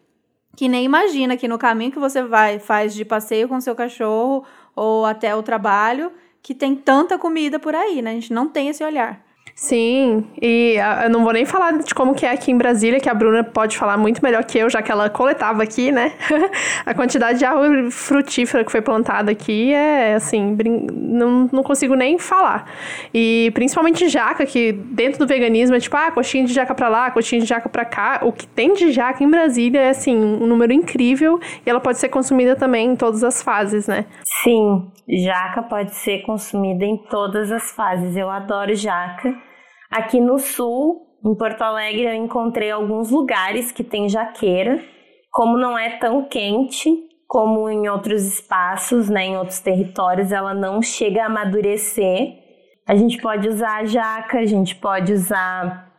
que nem imagina que no caminho que você vai, faz de passeio com seu cachorro ou até o trabalho, que tem tanta comida por aí, né? A gente não tem esse olhar. Sim, e ah, eu não vou nem falar de como que é aqui em Brasília, que a Bruna pode falar muito melhor que eu, já que ela coletava aqui, né? a quantidade de árvore frutífera que foi plantada aqui é, assim, não, não consigo nem falar. E principalmente jaca, que dentro do veganismo é tipo, ah, coxinha de jaca pra lá, coxinha de jaca pra cá. O que tem de jaca em Brasília é, assim, um número incrível e ela pode ser consumida também em todas as fases, né? Sim, jaca pode ser consumida em todas as fases. Eu adoro jaca. Aqui no sul, em Porto Alegre, eu encontrei alguns lugares que tem jaqueira. Como não é tão quente como em outros espaços, né, em outros territórios, ela não chega a amadurecer. A gente pode usar a jaca, a gente pode usar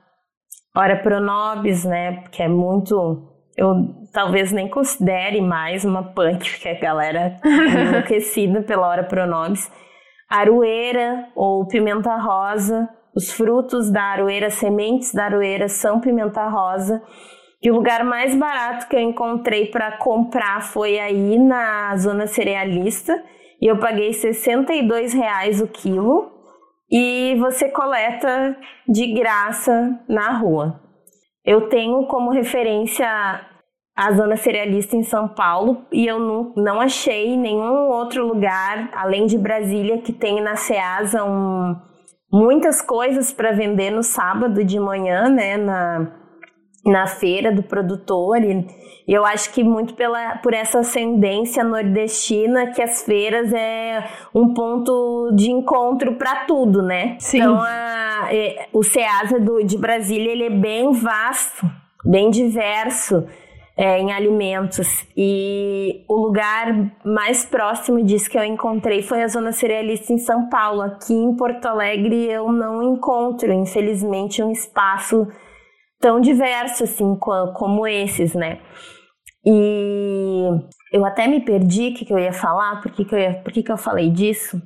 Ora Pronobis, né, que é muito eu talvez nem considere mais uma punk, porque a galera é enlouquecida pela Hora Pronobis. Aroeira ou pimenta rosa, os frutos da aroeira, sementes da aroeira são pimenta rosa. E o lugar mais barato que eu encontrei para comprar foi aí na zona cerealista. E eu paguei 62 reais o quilo. E você coleta de graça na rua. Eu tenho como referência a zona cerealista em São Paulo e eu não, não achei nenhum outro lugar, além de Brasília, que tem na Ceasa um, muitas coisas para vender no sábado de manhã, né, na, na feira do produtor. E, eu acho que muito pela, por essa ascendência nordestina que as feiras é um ponto de encontro para tudo, né? Sim. Então a, é, o Ceasa do, de Brasília ele é bem vasto, bem diverso é, em alimentos. E o lugar mais próximo disso que eu encontrei foi a Zona Cerealista em São Paulo. Aqui em Porto Alegre eu não encontro, infelizmente, um espaço tão diverso assim como esses, né? E eu até me perdi o que, que eu ia falar, por que, que, eu, ia, por que, que eu falei disso.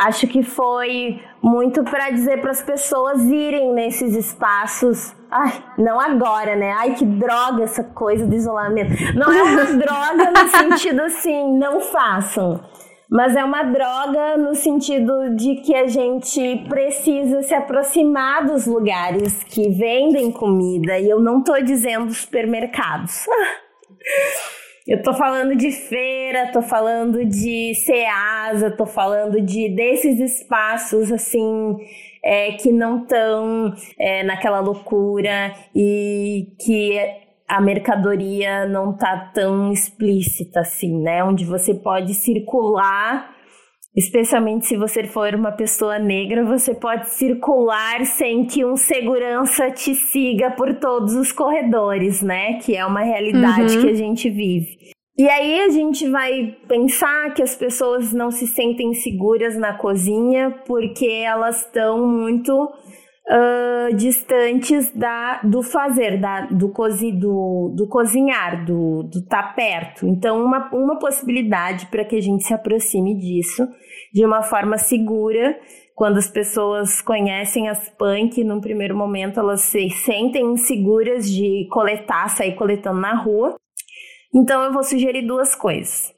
Acho que foi muito para dizer para as pessoas irem nesses espaços. Ai, não agora, né? Ai, que droga essa coisa do isolamento. Não é uma droga no sentido assim, não façam. Mas é uma droga no sentido de que a gente precisa se aproximar dos lugares que vendem comida. E eu não estou dizendo supermercados. Eu tô falando de feira, tô falando de Ceasa, tô falando de desses espaços assim é, que não estão é, naquela loucura e que a mercadoria não tá tão explícita assim, né? Onde você pode circular Especialmente se você for uma pessoa negra, você pode circular sem que um segurança te siga por todos os corredores, né? Que é uma realidade uhum. que a gente vive. E aí a gente vai pensar que as pessoas não se sentem seguras na cozinha porque elas estão muito uh, distantes da, do fazer, da, do, cozi, do, do cozinhar, do estar tá perto. Então, uma, uma possibilidade para que a gente se aproxime disso de uma forma segura quando as pessoas conhecem as punk, num primeiro momento elas se sentem inseguras de coletar, sair coletando na rua. Então eu vou sugerir duas coisas.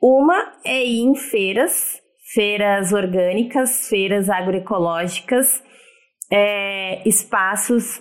Uma é ir em feiras, feiras orgânicas, feiras agroecológicas, é, espaços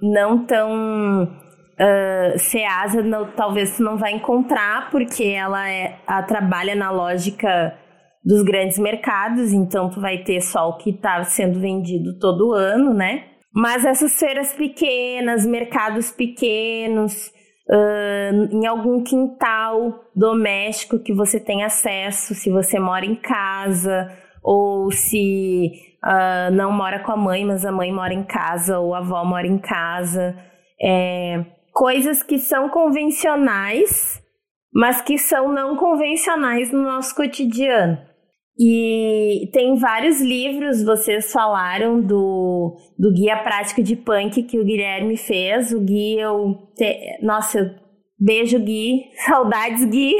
não tão uh, Ceasa, talvez tu não vai encontrar, porque ela, é, ela trabalha na lógica dos grandes mercados, então tu vai ter só o que está sendo vendido todo ano, né? Mas essas feiras pequenas, mercados pequenos, uh, em algum quintal doméstico que você tem acesso, se você mora em casa ou se uh, não mora com a mãe, mas a mãe mora em casa ou a avó mora em casa. É, coisas que são convencionais, mas que são não convencionais no nosso cotidiano. E tem vários livros, vocês falaram do, do Guia Prático de Punk que o Guilherme fez. O Gui, eu. Te, nossa, beijo, Gui. Saudades, Gui.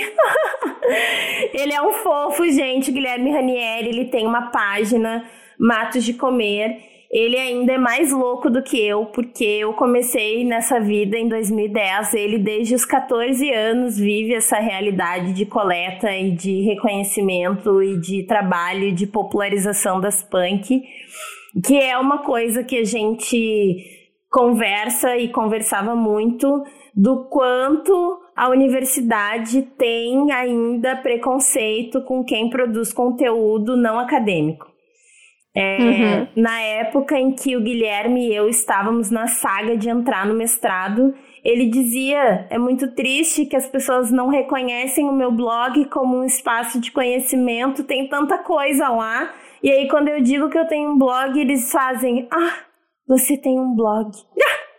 ele é um fofo, gente. O Guilherme Ranieri, ele tem uma página, Matos de Comer ele ainda é mais louco do que eu, porque eu comecei nessa vida em 2010. Ele, desde os 14 anos, vive essa realidade de coleta e de reconhecimento e de trabalho e de popularização das punk, que é uma coisa que a gente conversa e conversava muito do quanto a universidade tem ainda preconceito com quem produz conteúdo não acadêmico. É, uhum. Na época em que o Guilherme e eu estávamos na saga de entrar no mestrado, ele dizia: é muito triste que as pessoas não reconhecem o meu blog como um espaço de conhecimento, tem tanta coisa lá. E aí, quando eu digo que eu tenho um blog, eles fazem: ah, você tem um blog.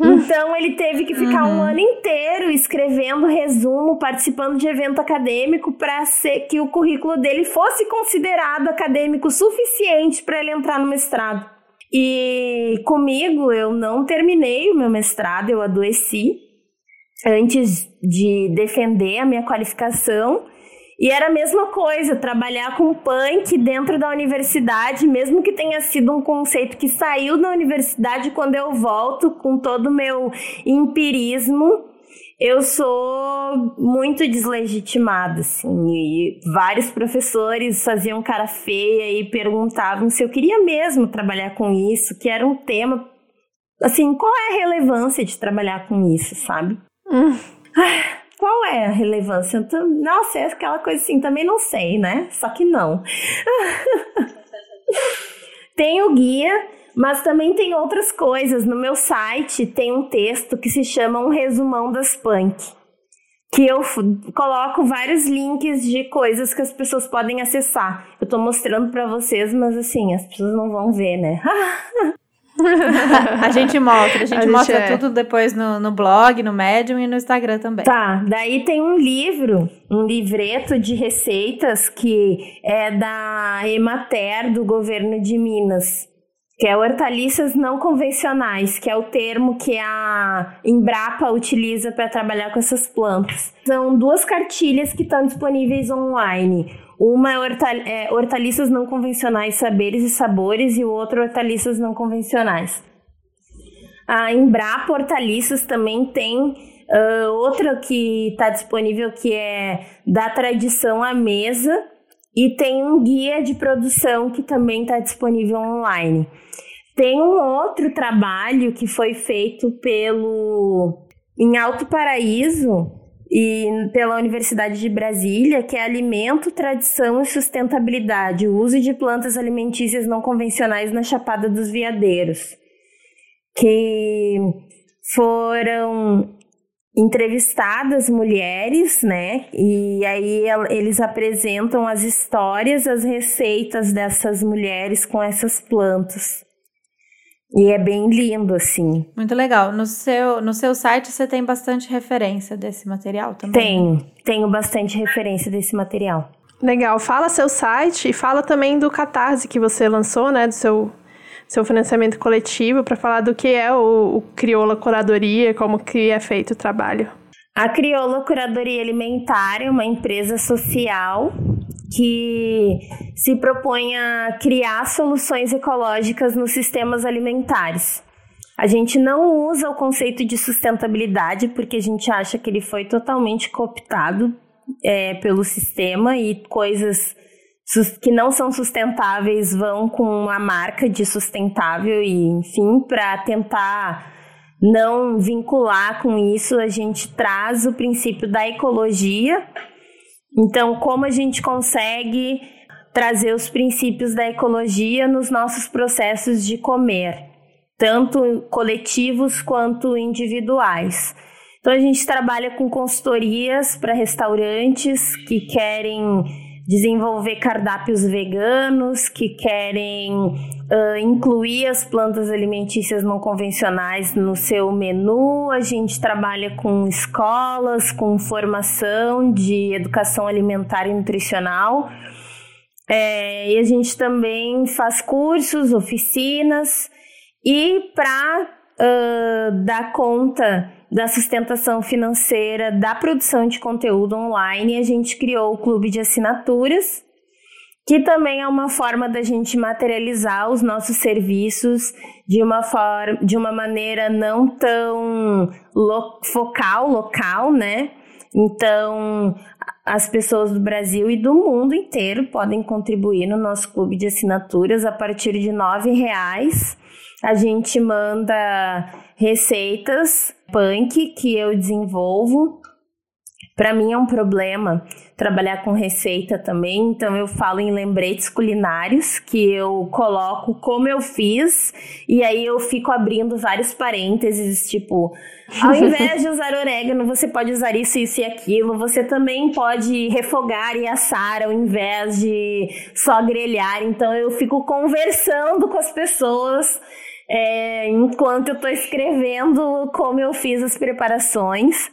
Então ele teve que ficar uhum. um ano inteiro escrevendo resumo, participando de evento acadêmico para ser que o currículo dele fosse considerado acadêmico suficiente para ele entrar no mestrado. E comigo eu não terminei o meu mestrado, eu adoeci antes de defender a minha qualificação e era a mesma coisa, trabalhar com punk dentro da universidade, mesmo que tenha sido um conceito que saiu da universidade, quando eu volto com todo o meu empirismo, eu sou muito deslegitimada, assim, e vários professores faziam cara feia e perguntavam se eu queria mesmo trabalhar com isso, que era um tema, assim, qual é a relevância de trabalhar com isso, sabe? Hum. Ah, qual é a relevância? Nossa, é aquela coisa assim, também não sei, né? Só que não. tem o guia, mas também tem outras coisas. No meu site tem um texto que se chama Um Resumão das Punk. Que eu coloco vários links de coisas que as pessoas podem acessar. Eu tô mostrando para vocês, mas assim, as pessoas não vão ver, né? a gente mostra, a gente, a gente mostra é. tudo depois no, no blog, no Medium e no Instagram também. Tá, daí tem um livro, um livreto de receitas que é da Emater, do governo de Minas, que é hortaliças não convencionais, que é o termo que a Embrapa utiliza para trabalhar com essas plantas. São duas cartilhas que estão disponíveis online. Uma é, é hortaliças não convencionais, saberes e sabores, e o outro hortaliças não convencionais. A Embrapa Hortaliças também tem uh, outra que está disponível que é da tradição à mesa, e tem um guia de produção que também está disponível online. Tem um outro trabalho que foi feito pelo em Alto Paraíso, e pela Universidade de Brasília, que é Alimento, Tradição e Sustentabilidade, o uso de plantas alimentícias não convencionais na Chapada dos Veadeiros, que foram entrevistadas mulheres, né? E aí eles apresentam as histórias, as receitas dessas mulheres com essas plantas. E é bem lindo, assim. Muito legal. No seu, no seu site você tem bastante referência desse material também? Tenho, tenho bastante referência desse material. Legal. Fala seu site e fala também do Catarse que você lançou, né? Do seu, seu financiamento coletivo, para falar do que é o, o Crioula Curadoria, como que é feito o trabalho. A Crioula Curadoria Alimentar é uma empresa social que se propõe a criar soluções ecológicas nos sistemas alimentares. A gente não usa o conceito de sustentabilidade porque a gente acha que ele foi totalmente cooptado é, pelo sistema e coisas que não são sustentáveis vão com a marca de sustentável e, enfim, para tentar não vincular com isso, a gente traz o princípio da ecologia. Então, como a gente consegue trazer os princípios da ecologia nos nossos processos de comer, tanto coletivos quanto individuais. Então a gente trabalha com consultorias para restaurantes que querem desenvolver cardápios veganos, que querem uh, incluir as plantas alimentícias não convencionais no seu menu. A gente trabalha com escolas, com formação de educação alimentar e nutricional. É, e a gente também faz cursos, oficinas e para uh, dar conta da sustentação financeira da produção de conteúdo online, a gente criou o clube de assinaturas, que também é uma forma da gente materializar os nossos serviços de uma forma, de uma maneira não tão lo focal, local, né? Então, as pessoas do Brasil e do mundo inteiro podem contribuir no nosso clube de assinaturas a partir de R$ reais. A gente manda receitas punk que eu desenvolvo. Para mim é um problema trabalhar com receita também, então eu falo em lembretes culinários que eu coloco como eu fiz e aí eu fico abrindo vários parênteses, tipo, ao invés de usar orégano, você pode usar isso, isso e aquilo. Você também pode refogar e assar ao invés de só grelhar. Então eu fico conversando com as pessoas é, enquanto eu estou escrevendo como eu fiz as preparações.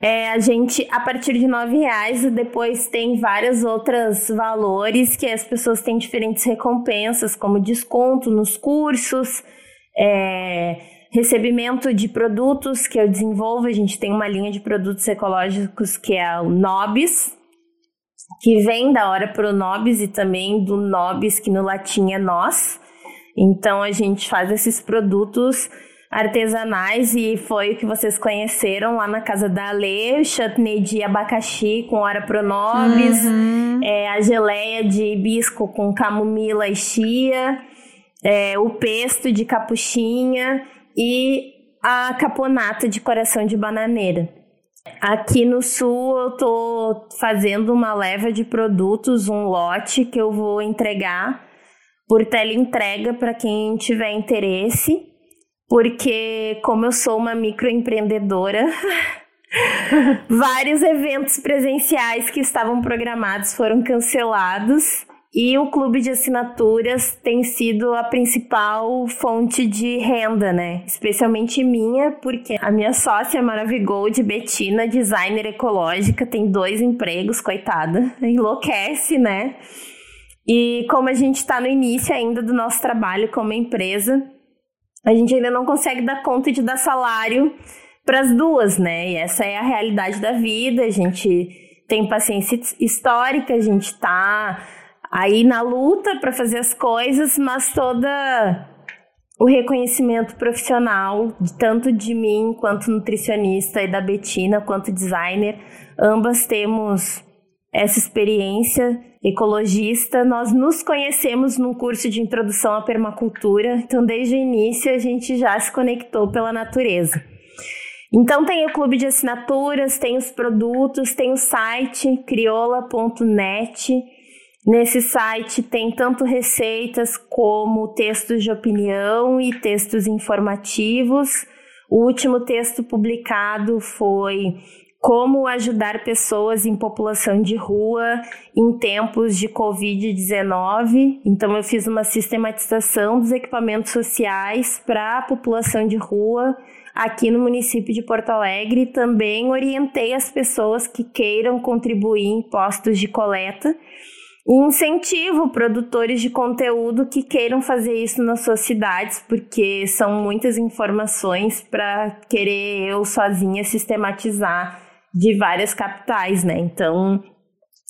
É, a gente, a partir de nove reais, depois tem vários outros valores que as pessoas têm diferentes recompensas, como desconto nos cursos, é, recebimento de produtos que eu desenvolvo. A gente tem uma linha de produtos ecológicos que é o Nobis, que vem da hora pro Nobis e também do Nobis, que no latim é nós. Então a gente faz esses produtos artesanais e foi o que vocês conheceram lá na casa da o chutney de abacaxi com hora pronobis, uhum. é, a geleia de hibisco com camomila e chia, é, o pesto de capuchinha e a caponata de coração de bananeira. Aqui no sul eu tô fazendo uma leva de produtos, um lote que eu vou entregar por teleentrega para quem tiver interesse, porque como eu sou uma microempreendedora, vários eventos presenciais que estavam programados foram cancelados e o clube de assinaturas tem sido a principal fonte de renda, né? Especialmente minha, porque a minha sócia Maravigold, Betina, designer ecológica, tem dois empregos, coitada, enlouquece, né? E como a gente está no início ainda do nosso trabalho como empresa, a gente ainda não consegue dar conta de dar salário para as duas, né? E essa é a realidade da vida. A gente tem paciência histórica, a gente está aí na luta para fazer as coisas, mas toda o reconhecimento profissional, tanto de mim quanto nutricionista e da Betina quanto designer, ambas temos essa experiência ecologista. Nós nos conhecemos num curso de introdução à permacultura, então desde o início a gente já se conectou pela natureza. Então tem o clube de assinaturas, tem os produtos, tem o site crioula.net. Nesse site tem tanto receitas como textos de opinião e textos informativos. O último texto publicado foi como ajudar pessoas em população de rua em tempos de Covid-19. Então, eu fiz uma sistematização dos equipamentos sociais para a população de rua aqui no município de Porto Alegre. Também orientei as pessoas que queiram contribuir em postos de coleta. E incentivo produtores de conteúdo que queiram fazer isso nas suas cidades, porque são muitas informações para querer eu sozinha sistematizar de várias capitais, né? Então,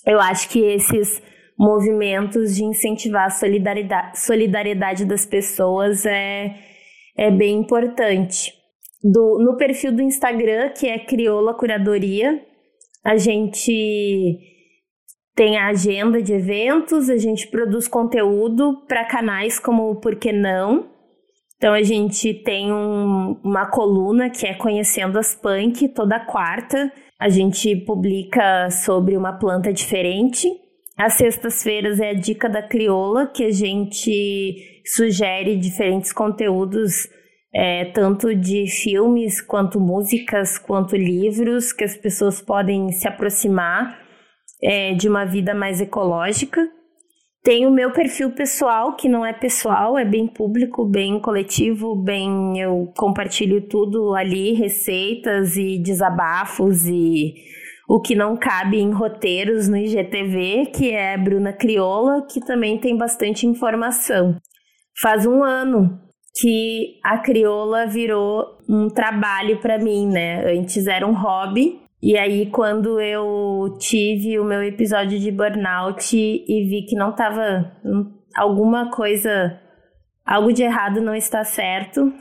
eu acho que esses movimentos de incentivar a solidariedade, solidariedade das pessoas é, é bem importante. Do, no perfil do Instagram, que é Crioula Curadoria, a gente tem a agenda de eventos, a gente produz conteúdo para canais como o Porquê Não, então a gente tem um, uma coluna que é Conhecendo as Punk toda quarta. A gente publica sobre uma planta diferente. Às sextas-feiras é a dica da crioula, que a gente sugere diferentes conteúdos, é, tanto de filmes, quanto músicas, quanto livros, que as pessoas podem se aproximar é, de uma vida mais ecológica. Tem o meu perfil pessoal, que não é pessoal, é bem público, bem coletivo, bem eu compartilho tudo ali, receitas e desabafos e o que não cabe em roteiros no IGTV, que é Bruna Crioula, que também tem bastante informação. Faz um ano que a crioula virou um trabalho para mim, né? Antes era um hobby, e aí, quando eu tive o meu episódio de burnout e vi que não tava. alguma coisa. algo de errado não está certo.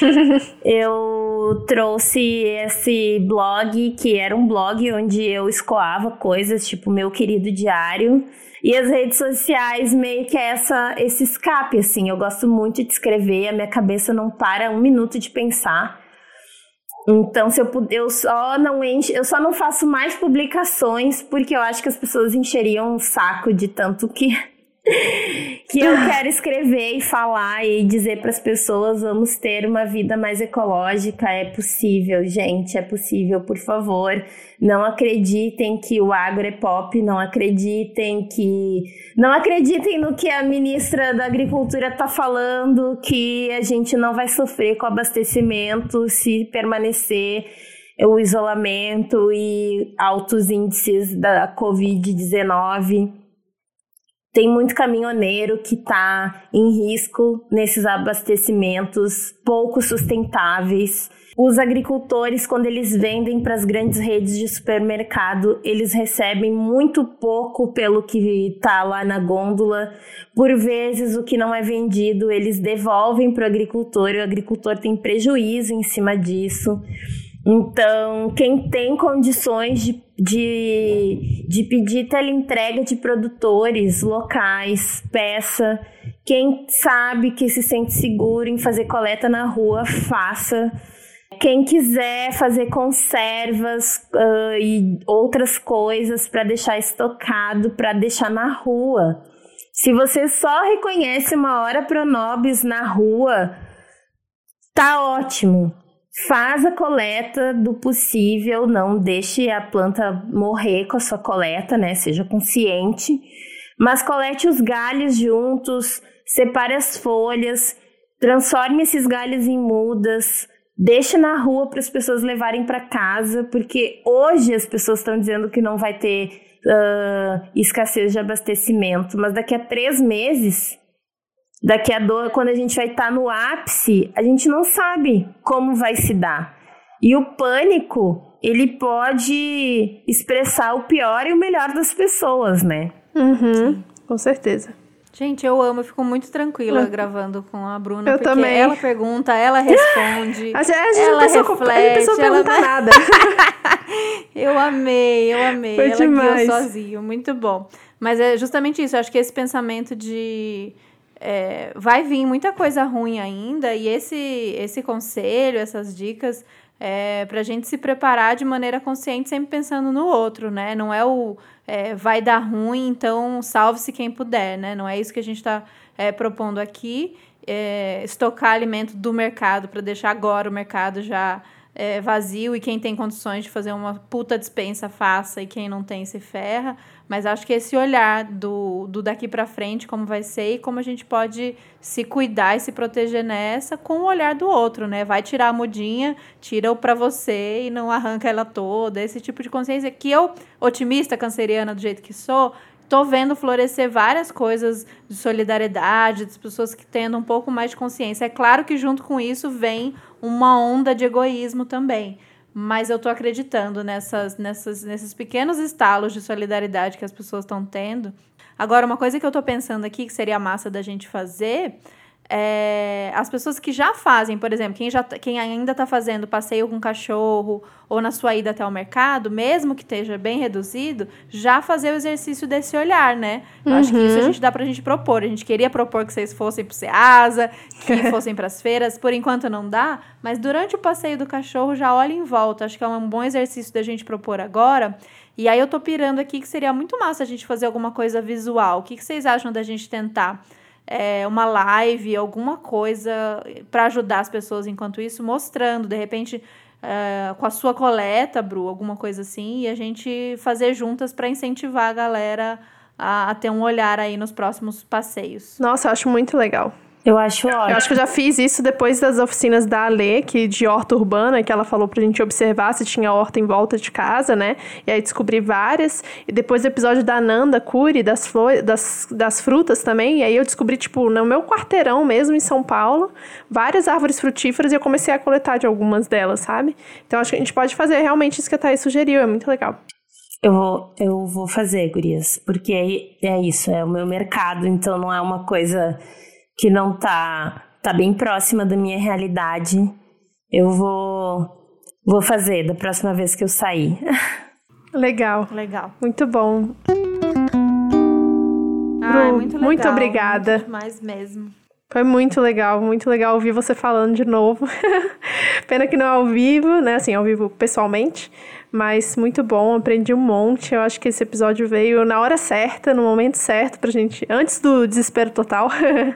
eu trouxe esse blog, que era um blog onde eu escoava coisas, tipo meu querido diário. E as redes sociais meio que é essa, esse escape, assim. Eu gosto muito de escrever, a minha cabeça não para um minuto de pensar. Então, se eu, eu só não enche, eu só não faço mais publicações porque eu acho que as pessoas encheriam um saco de tanto que que eu quero escrever e falar e dizer para as pessoas vamos ter uma vida mais ecológica é possível gente é possível por favor. Não acreditem que o agro é pop não acreditem que não acreditem no que a ministra da agricultura está falando que a gente não vai sofrer com abastecimento se permanecer o isolamento e altos índices da covid-19 tem muito caminhoneiro que está em risco nesses abastecimentos pouco sustentáveis. Os agricultores, quando eles vendem para as grandes redes de supermercado, eles recebem muito pouco pelo que está lá na gôndola. Por vezes, o que não é vendido, eles devolvem para o agricultor e o agricultor tem prejuízo em cima disso. Então, quem tem condições de, de, de pedir teleentrega de produtores locais, peça. Quem sabe que se sente seguro em fazer coleta na rua, faça. Quem quiser fazer conservas uh, e outras coisas para deixar estocado, para deixar na rua. Se você só reconhece uma hora pronobis na rua, tá ótimo Faz a coleta do possível, não deixe a planta morrer com a sua coleta, né? Seja consciente. Mas colete os galhos juntos, separe as folhas, transforme esses galhos em mudas, deixe na rua para as pessoas levarem para casa, porque hoje as pessoas estão dizendo que não vai ter uh, escassez de abastecimento, mas daqui a três meses Daqui a do... quando a gente vai estar tá no ápice, a gente não sabe como vai se dar. E o pânico, ele pode expressar o pior e o melhor das pessoas, né? Uhum, com certeza. Gente, eu amo, eu fico muito tranquila uhum. gravando com a Bruna. Eu porque também. ela pergunta, ela responde. a gente, ela pessoa, reflete, a pessoa ela... pergunta nada. eu amei, eu amei. Foi ela demais. guiou sozinho, muito bom. Mas é justamente isso, eu acho que esse pensamento de é, vai vir muita coisa ruim ainda, e esse, esse conselho, essas dicas, é, para a gente se preparar de maneira consciente, sempre pensando no outro, né? Não é o é, vai dar ruim, então salve-se quem puder, né? Não é isso que a gente está é, propondo aqui. É, estocar alimento do mercado para deixar agora o mercado já é, vazio e quem tem condições de fazer uma puta dispensa faça e quem não tem se ferra. Mas acho que esse olhar do, do daqui para frente, como vai ser e como a gente pode se cuidar e se proteger nessa com o olhar do outro, né? Vai tirar a mudinha, tira-o para você e não arranca ela toda. Esse tipo de consciência que eu, otimista, canceriana do jeito que sou, tô vendo florescer várias coisas de solidariedade, das pessoas que tendo um pouco mais de consciência. É claro que junto com isso vem uma onda de egoísmo também mas eu estou acreditando nessas, nessas, nesses pequenos estalos de solidariedade que as pessoas estão tendo. Agora, uma coisa que eu estou pensando aqui, que seria massa da gente fazer, é, as pessoas que já fazem, por exemplo, quem, já, tá, quem ainda está fazendo passeio com cachorro ou na sua ida até o mercado, mesmo que esteja bem reduzido, já fazer o exercício desse olhar, né? Uhum. Acho que isso a uhum. gente dá pra gente propor. A gente queria propor que vocês fossem pro Ceasa, que fossem para as feiras, por enquanto não dá, mas durante o passeio do cachorro já olha em volta. Acho que é um bom exercício da gente propor agora. E aí eu tô pirando aqui que seria muito massa a gente fazer alguma coisa visual. O que, que vocês acham da gente tentar? É, uma live, alguma coisa para ajudar as pessoas enquanto isso, mostrando, de repente, é, com a sua coleta, Bru, alguma coisa assim, e a gente fazer juntas para incentivar a galera a, a, ter um olhar aí nos próximos passeios. Nossa, acho muito legal. Eu acho ótimo. Eu acho que eu já fiz isso depois das oficinas da Ale, que de horta urbana, que ela falou pra gente observar se tinha horta em volta de casa, né? E aí descobri várias. E depois do episódio da Nanda Curi, das, flores, das, das frutas também. E aí eu descobri, tipo, no meu quarteirão mesmo, em São Paulo, várias árvores frutíferas e eu comecei a coletar de algumas delas, sabe? Então acho que a gente pode fazer realmente isso que a Thaís sugeriu, é muito legal. Eu vou, eu vou fazer, gurias, porque é, é isso, é o meu mercado, então não é uma coisa que não tá tá bem próxima da minha realidade, eu vou vou fazer da próxima vez que eu sair. Legal. Legal. Muito bom. Ah, muito legal. Muito obrigada. Muito mais mesmo. Foi muito legal, muito legal ouvir você falando de novo. Pena que não é ao vivo, né? Assim, ao vivo pessoalmente. Mas muito bom, aprendi um monte. Eu acho que esse episódio veio na hora certa, no momento certo, pra gente, antes do desespero total,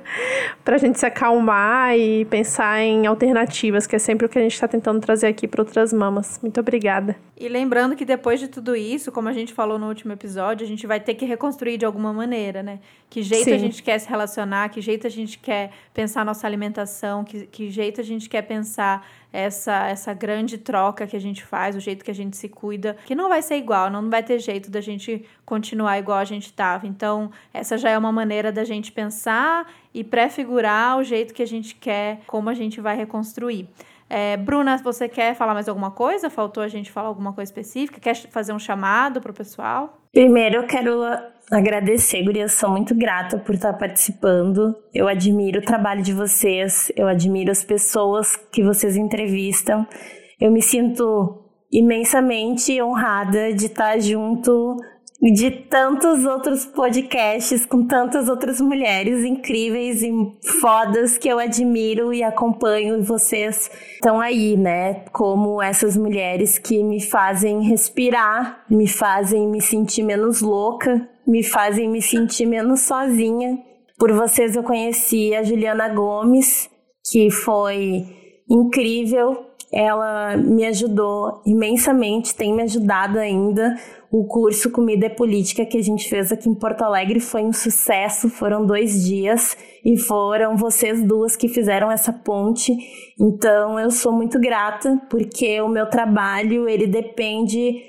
pra gente se acalmar e pensar em alternativas, que é sempre o que a gente tá tentando trazer aqui para outras mamas. Muito obrigada. E lembrando que depois de tudo isso, como a gente falou no último episódio, a gente vai ter que reconstruir de alguma maneira, né? Que jeito Sim. a gente quer se relacionar, que jeito a gente quer pensar nossa alimentação, que, que jeito a gente quer pensar essa, essa grande troca que a gente faz, o jeito que a gente se cuida, que não vai ser igual, não vai ter jeito da gente continuar igual a gente estava. Então, essa já é uma maneira da gente pensar e prefigurar o jeito que a gente quer, como a gente vai reconstruir. É, Bruna, você quer falar mais alguma coisa? Faltou a gente falar alguma coisa específica? Quer fazer um chamado para o pessoal? Primeiro, eu quero agradecer, Gurias. Sou muito grata por estar participando. Eu admiro o trabalho de vocês, eu admiro as pessoas que vocês entrevistam. Eu me sinto imensamente honrada de estar junto de tantos outros podcasts com tantas outras mulheres incríveis e fodas que eu admiro e acompanho e vocês estão aí, né? Como essas mulheres que me fazem respirar, me fazem me sentir menos louca, me fazem me sentir menos sozinha. Por vocês eu conheci a Juliana Gomes, que foi incrível. Ela me ajudou imensamente, tem me ajudado ainda o curso Comida é Política que a gente fez aqui em Porto Alegre foi um sucesso, foram dois dias e foram vocês duas que fizeram essa ponte. Então eu sou muito grata porque o meu trabalho ele depende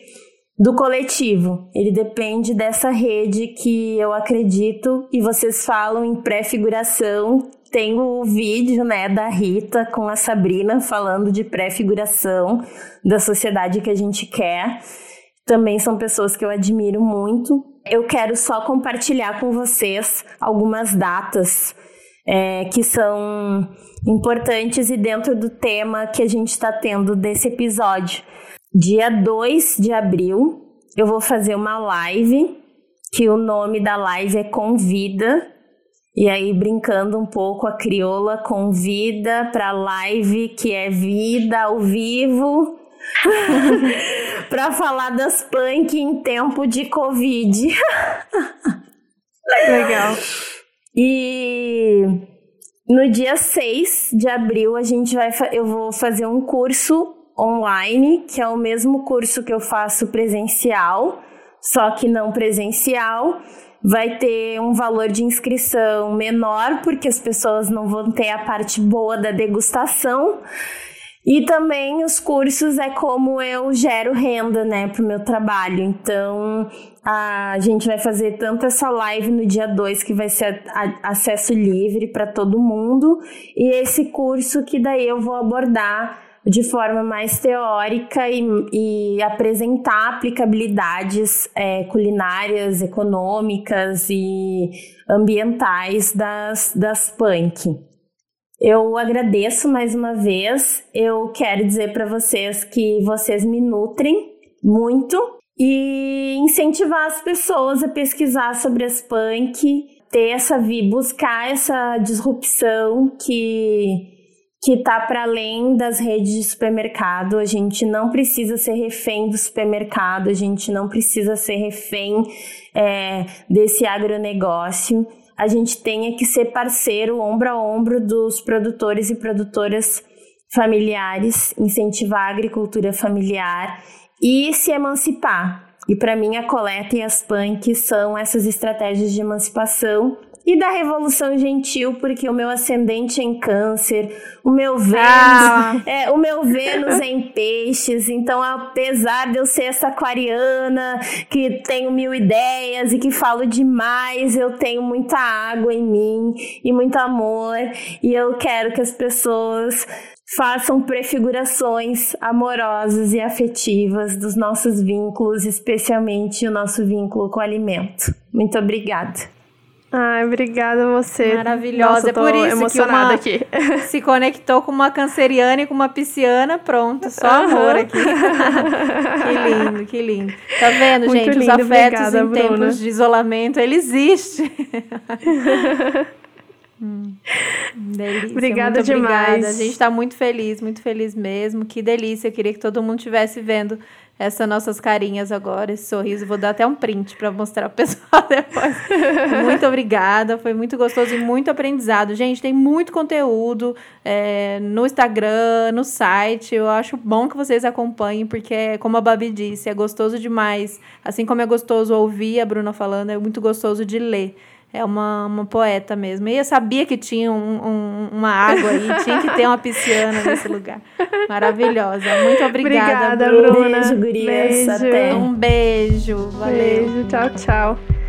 do coletivo, ele depende dessa rede que eu acredito e vocês falam em pré-figuração. Tem o vídeo né, da Rita com a Sabrina falando de pré-figuração da sociedade que a gente quer também são pessoas que eu admiro muito. Eu quero só compartilhar com vocês algumas datas é, que são importantes e dentro do tema que a gente está tendo desse episódio. Dia 2 de abril, eu vou fazer uma live, que o nome da live é Convida. E aí, brincando um pouco, a crioula convida para live que é vida ao vivo para falar das punk em tempo de Covid. Legal. E no dia 6 de abril a gente vai eu vou fazer um curso online, que é o mesmo curso que eu faço presencial, só que não presencial. Vai ter um valor de inscrição menor, porque as pessoas não vão ter a parte boa da degustação. E também os cursos é como eu gero renda, né, pro meu trabalho. Então, a gente vai fazer tanto essa live no dia 2, que vai ser acesso livre para todo mundo, e esse curso que daí eu vou abordar de forma mais teórica e, e apresentar aplicabilidades é, culinárias, econômicas e ambientais das, das punk. Eu agradeço mais uma vez. Eu quero dizer para vocês que vocês me nutrem muito e incentivar as pessoas a pesquisar sobre as punk, ter essa buscar essa disrupção que que está para além das redes de supermercado. A gente não precisa ser refém do supermercado, a gente não precisa ser refém é, desse agronegócio a gente tenha que ser parceiro, ombro a ombro, dos produtores e produtoras familiares, incentivar a agricultura familiar e se emancipar. E para mim, a coleta e as punk são essas estratégias de emancipação e da Revolução Gentil, porque o meu ascendente é em câncer, o meu Vênus, ah. é, o meu Vênus é em peixes, então apesar de eu ser essa aquariana que tenho mil ideias e que falo demais, eu tenho muita água em mim e muito amor, e eu quero que as pessoas façam prefigurações amorosas e afetivas dos nossos vínculos, especialmente o nosso vínculo com o alimento. Muito obrigada. Ai, obrigada a você. Maravilhosa. Nossa, é por isso que uma aqui. se conectou com uma canceriana e com uma pisciana, pronto, só amor aqui. que lindo, que lindo. Tá vendo, muito gente? Lindo, Os afetos obrigada, em Bruna. tempos de isolamento, ele existe. hum. Delícia, obrigada demais. Obrigada. A gente está muito feliz, muito feliz mesmo. Que delícia. Eu queria que todo mundo estivesse vendo essas nossas carinhas agora, esse sorriso. Vou dar até um print para mostrar pro pessoal depois. muito obrigada, foi muito gostoso e muito aprendizado. Gente, tem muito conteúdo é, no Instagram, no site. Eu acho bom que vocês acompanhem, porque, como a Babi disse, é gostoso demais. Assim como é gostoso ouvir a Bruna falando, é muito gostoso de ler é uma, uma poeta mesmo. E eu sabia que tinha um, um, uma água aí, tinha que ter uma pisciana nesse lugar. Maravilhosa. Muito obrigada, obrigada Bruna. Beijo, gurias. Beijo. Até. Um beijo. Valeu. Beijo. Tchau, tchau.